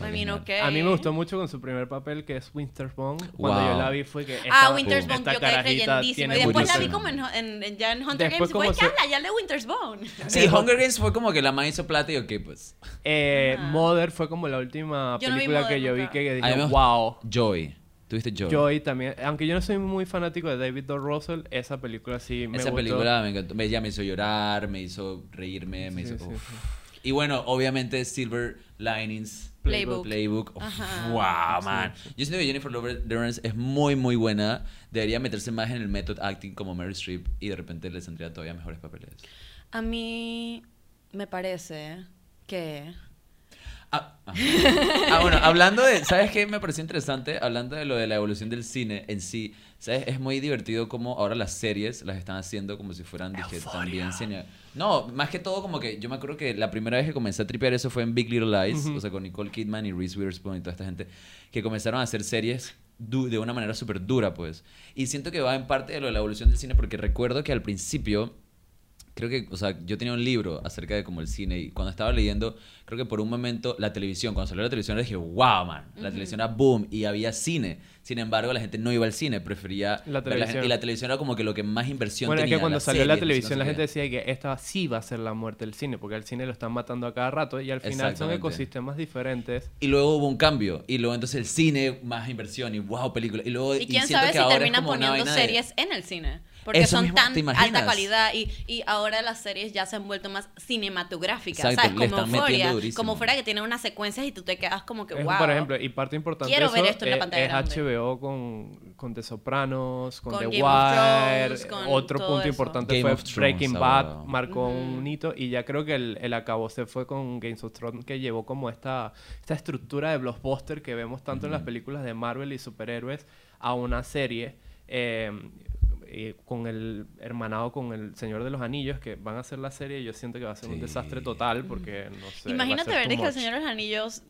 Speaker 3: Mí me gustó mucho con su primer papel, que es Wintersbone. Cuando
Speaker 2: Wow.
Speaker 3: yo la vi fue que.
Speaker 1: Ah,
Speaker 3: esta-
Speaker 1: Winter's Bone, yo quedé creyendísima. Y después la vi como en, en- ya en Hunter
Speaker 3: Después
Speaker 1: Games y fue,
Speaker 3: como se-
Speaker 1: ya, ya el de Winter's Bone.
Speaker 2: sí Hunger Games fue como que la man hizo plata y ok pues
Speaker 3: Eh,
Speaker 1: Ah.
Speaker 3: Mother fue como la última
Speaker 1: Yo no vi
Speaker 3: película que yo vi que
Speaker 2: mí
Speaker 3: dije, wow.
Speaker 2: Joy ¿tuviste Joy?
Speaker 3: Joy también, aunque yo no soy muy fanático de David O. Russell, esa película sí me
Speaker 2: esa
Speaker 3: gustó.
Speaker 2: película me encantó Me- ella me hizo llorar me hizo reírme me
Speaker 3: Sí,
Speaker 2: hizo
Speaker 3: sí,
Speaker 2: uf.
Speaker 3: sí.
Speaker 2: Y bueno obviamente Silver Linings
Speaker 1: Playbook.
Speaker 2: Playbook. Wow, man. Yo siento que Jennifer Lawrence es muy, muy buena. Debería meterse más en el method acting como Meryl Streep y de repente le saldría todavía mejores papeles.
Speaker 1: A mí me parece que...
Speaker 2: Ah, ah. Ah, bueno, hablando de, ¿sabes qué me pareció interesante? Hablando de lo de la evolución del cine en sí, ¿sabes? Es muy divertido como ahora las series las están haciendo como si fueran, dije, también cine. No, más que todo como que yo me acuerdo que la primera vez que comencé a tripear eso fue en Big Little Lies,
Speaker 3: Ujú.
Speaker 2: o sea, con Nicole Kidman y Reese Witherspoon y toda esta gente, que comenzaron a hacer series de una manera súper dura, pues. Y siento que va en parte de lo de la evolución del cine porque recuerdo que al principio creo que, o sea, yo tenía un libro acerca de como el cine y cuando estaba leyendo, creo que por un momento la televisión, cuando salió la televisión dije, wow, man, la televisión era boom y había cine. Sin embargo, la gente no iba al cine, prefería
Speaker 3: La televisión.
Speaker 2: y la televisión era como que lo que más inversión
Speaker 3: Bueno, es
Speaker 2: tenía.
Speaker 3: que cuando salió la
Speaker 2: series, no sé
Speaker 3: televisión la gente decía que esta sí va a ser la muerte del cine, porque al cine lo están matando a cada rato y al final son ecosistemas diferentes.
Speaker 2: Y luego hubo un cambio. Y luego entonces el cine, más inversión y wow, película. Y luego
Speaker 1: ¿Y quién
Speaker 2: siento
Speaker 1: sabe
Speaker 2: que
Speaker 1: si
Speaker 2: es
Speaker 1: terminan poniendo
Speaker 2: vaina de-
Speaker 1: series en el cine? Porque
Speaker 2: Eso
Speaker 1: son
Speaker 2: mismo,
Speaker 1: tan
Speaker 2: ¿te
Speaker 1: alta calidad y, y ahora las series ya se han vuelto más cinematográficas,
Speaker 2: Exacto,
Speaker 1: ¿sabes?
Speaker 2: le
Speaker 1: Como
Speaker 2: durísimo.
Speaker 1: como fuera que tiene unas secuencias y tú te quedas como que
Speaker 3: Es,
Speaker 1: wow.
Speaker 3: Por ejemplo, y parte importante
Speaker 1: Quiero
Speaker 3: de
Speaker 1: ver
Speaker 3: eso
Speaker 1: esto en la
Speaker 3: es-
Speaker 1: pantalla
Speaker 3: es
Speaker 1: grande.
Speaker 3: HBO con, con The Sopranos, con,
Speaker 1: Con
Speaker 3: The
Speaker 1: Game of
Speaker 3: Wire.
Speaker 1: Thrones, con
Speaker 3: Otro
Speaker 1: todo
Speaker 3: punto
Speaker 1: eso.
Speaker 3: importante
Speaker 2: Game
Speaker 3: fue
Speaker 2: of Thrones,
Speaker 3: Breaking Bad, marcó un hito. Y ya creo que el, el acabó se fue con Games of Thrones, que llevó como esta, esta estructura de blockbuster que vemos tanto en las películas de Marvel y superhéroes a una serie. eh, eh, con el hermanado con el Señor de los Anillos que van a hacer la serie yo siento que va a ser un desastre total porque no sé va a
Speaker 1: Imagínate
Speaker 3: ser
Speaker 1: ver que el. Señor de los Anillos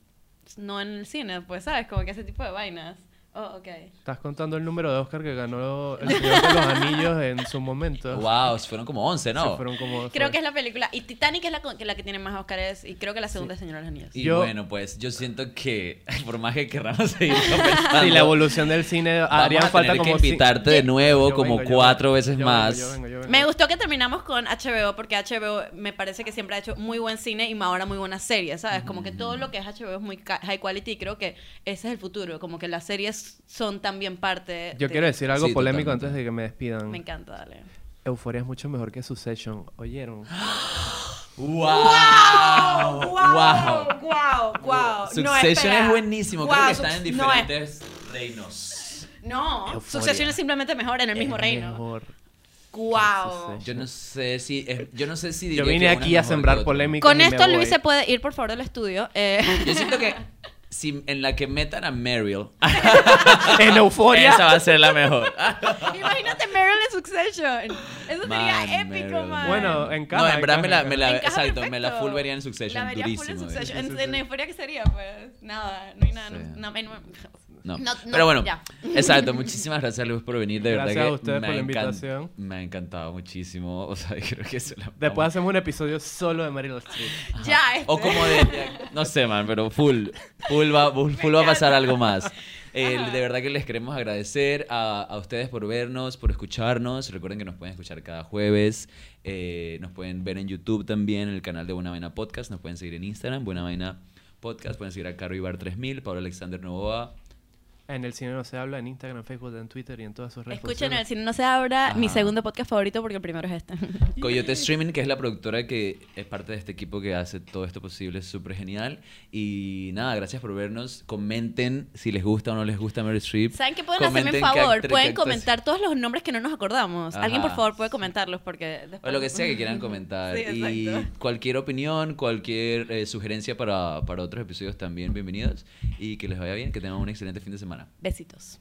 Speaker 1: no en el cine, pues, ¿sabes? Como que ese tipo de vainas. Oh, ok.
Speaker 3: Estás contando el número de Oscar que ganó El Señor de los Anillos en su momento.
Speaker 2: Wow, fueron como 11,
Speaker 3: Se
Speaker 2: ¿no?
Speaker 3: fueron como-
Speaker 1: Creo
Speaker 3: fue-
Speaker 1: que es la película. Y Titanic es la, con- que la que tiene más Oscars. Y creo que la segunda es Señor de los Anillos.
Speaker 2: Y
Speaker 3: Yo-
Speaker 2: bueno, pues yo siento que por más que querramos seguir conversando,
Speaker 3: Sí, la evolución del cine
Speaker 2: vamos
Speaker 3: harían
Speaker 2: a
Speaker 3: falta
Speaker 2: tener
Speaker 3: como
Speaker 2: que invitarte de nuevo
Speaker 3: Yo
Speaker 2: como
Speaker 3: vengo, yo
Speaker 2: cuatro
Speaker 3: vengo,
Speaker 2: veces
Speaker 3: yo
Speaker 2: más.
Speaker 3: yo vengo, yo.
Speaker 1: Me gustó que terminamos con HBO porque HBO me parece que siempre ha hecho muy buen cine y ahora muy buenas series, ¿sabes? Como que todo lo que es HBO es muy high quality y creo que ese es el futuro, como que las series son también parte
Speaker 3: Yo
Speaker 1: de-
Speaker 3: quiero decir algo
Speaker 2: Sí,
Speaker 3: polémico
Speaker 2: totalmente.
Speaker 3: antes de que me despidan.
Speaker 1: Me encanta, dale.
Speaker 3: Euforia es mucho mejor que Succession. ¿Oyeron?
Speaker 2: ¡Wow!
Speaker 1: ¡Wow! ¡Wow! ¡Wow!
Speaker 2: Succession es buenísimo. Creo
Speaker 1: Wow,
Speaker 2: que están en
Speaker 1: Suc- no es-
Speaker 2: diferentes reinos.
Speaker 1: No,
Speaker 3: Euforia.
Speaker 1: Succession es simplemente mejor en el mismo
Speaker 3: Es
Speaker 1: reino.
Speaker 3: mejor.
Speaker 1: ¡Wow!
Speaker 2: Yo no sé si es- yo no sé si diría
Speaker 3: Yo vine aquí a sembrar polémica.
Speaker 1: Con esto Luis se puede ir por favor del estudio. Eh,
Speaker 2: Yo siento que si en la que metan a Meryl,
Speaker 3: en Euforia.
Speaker 2: esa va a ser la mejor.
Speaker 1: Imagínate Meryl en Succession. Eso
Speaker 2: Man,
Speaker 1: sería épico,
Speaker 2: Meryl.
Speaker 1: man.
Speaker 3: Bueno, en
Speaker 2: No,
Speaker 3: cada.
Speaker 2: en verdad me la, me la- exacto, me la full vería en Succession,
Speaker 1: La vería full en. Succession. En, en. Euforia, ¿qué sería? Pues nada, no hay nada.
Speaker 2: Sí.
Speaker 1: No, no, no-
Speaker 2: No.
Speaker 1: No, no,
Speaker 2: Pero bueno,
Speaker 1: ya.
Speaker 2: exacto. Muchísimas gracias, Luis, por venir. De
Speaker 3: Gracias
Speaker 2: verdad que
Speaker 3: a ustedes
Speaker 2: me
Speaker 3: por la invitación.
Speaker 2: Me ha encantado muchísimo. O sea, creo que la
Speaker 3: Después hacemos un episodio solo de Meryl Streep.
Speaker 1: Ya, este.
Speaker 2: O como de, no sé, man, pero full, full va, full, full va a pasar algo más. Eh, de verdad que les queremos agradecer a, a ustedes por vernos, por escucharnos. Recuerden que nos pueden escuchar cada jueves. Eh, nos pueden ver en YouTube también, en el canal de Buena Vaina Podcast. Nos pueden seguir en Instagram, Buena Vaina Podcast. Pueden seguir a Caro Ibar 3000, Pablo Alexander Novoa.
Speaker 3: En el cine no se habla, en Instagram, Facebook, en Twitter y en todas sus redes
Speaker 1: Escuchen el
Speaker 3: sociales.
Speaker 1: cine no se abra, mi segundo podcast favorito porque el primero es este.
Speaker 2: Coyote Streaming, que es la productora que es parte de este equipo que hace todo esto posible, es súper genial. Y nada, gracias por vernos. Comenten si les gusta o no les gusta Meryl Streep.
Speaker 1: ¿Saben qué pueden hacerme
Speaker 2: qué
Speaker 1: favor? Pueden comentar todos los nombres que no nos acordamos. Alguien, por favor, puede comentarlos porque después...
Speaker 2: O lo que sea que quieran comentar.
Speaker 1: Sí,
Speaker 2: y cualquier opinión, cualquier eh, sugerencia para, para otros episodios también, bienvenidos. Y que les vaya bien, que tengan un excelente fin de
Speaker 1: Besitos.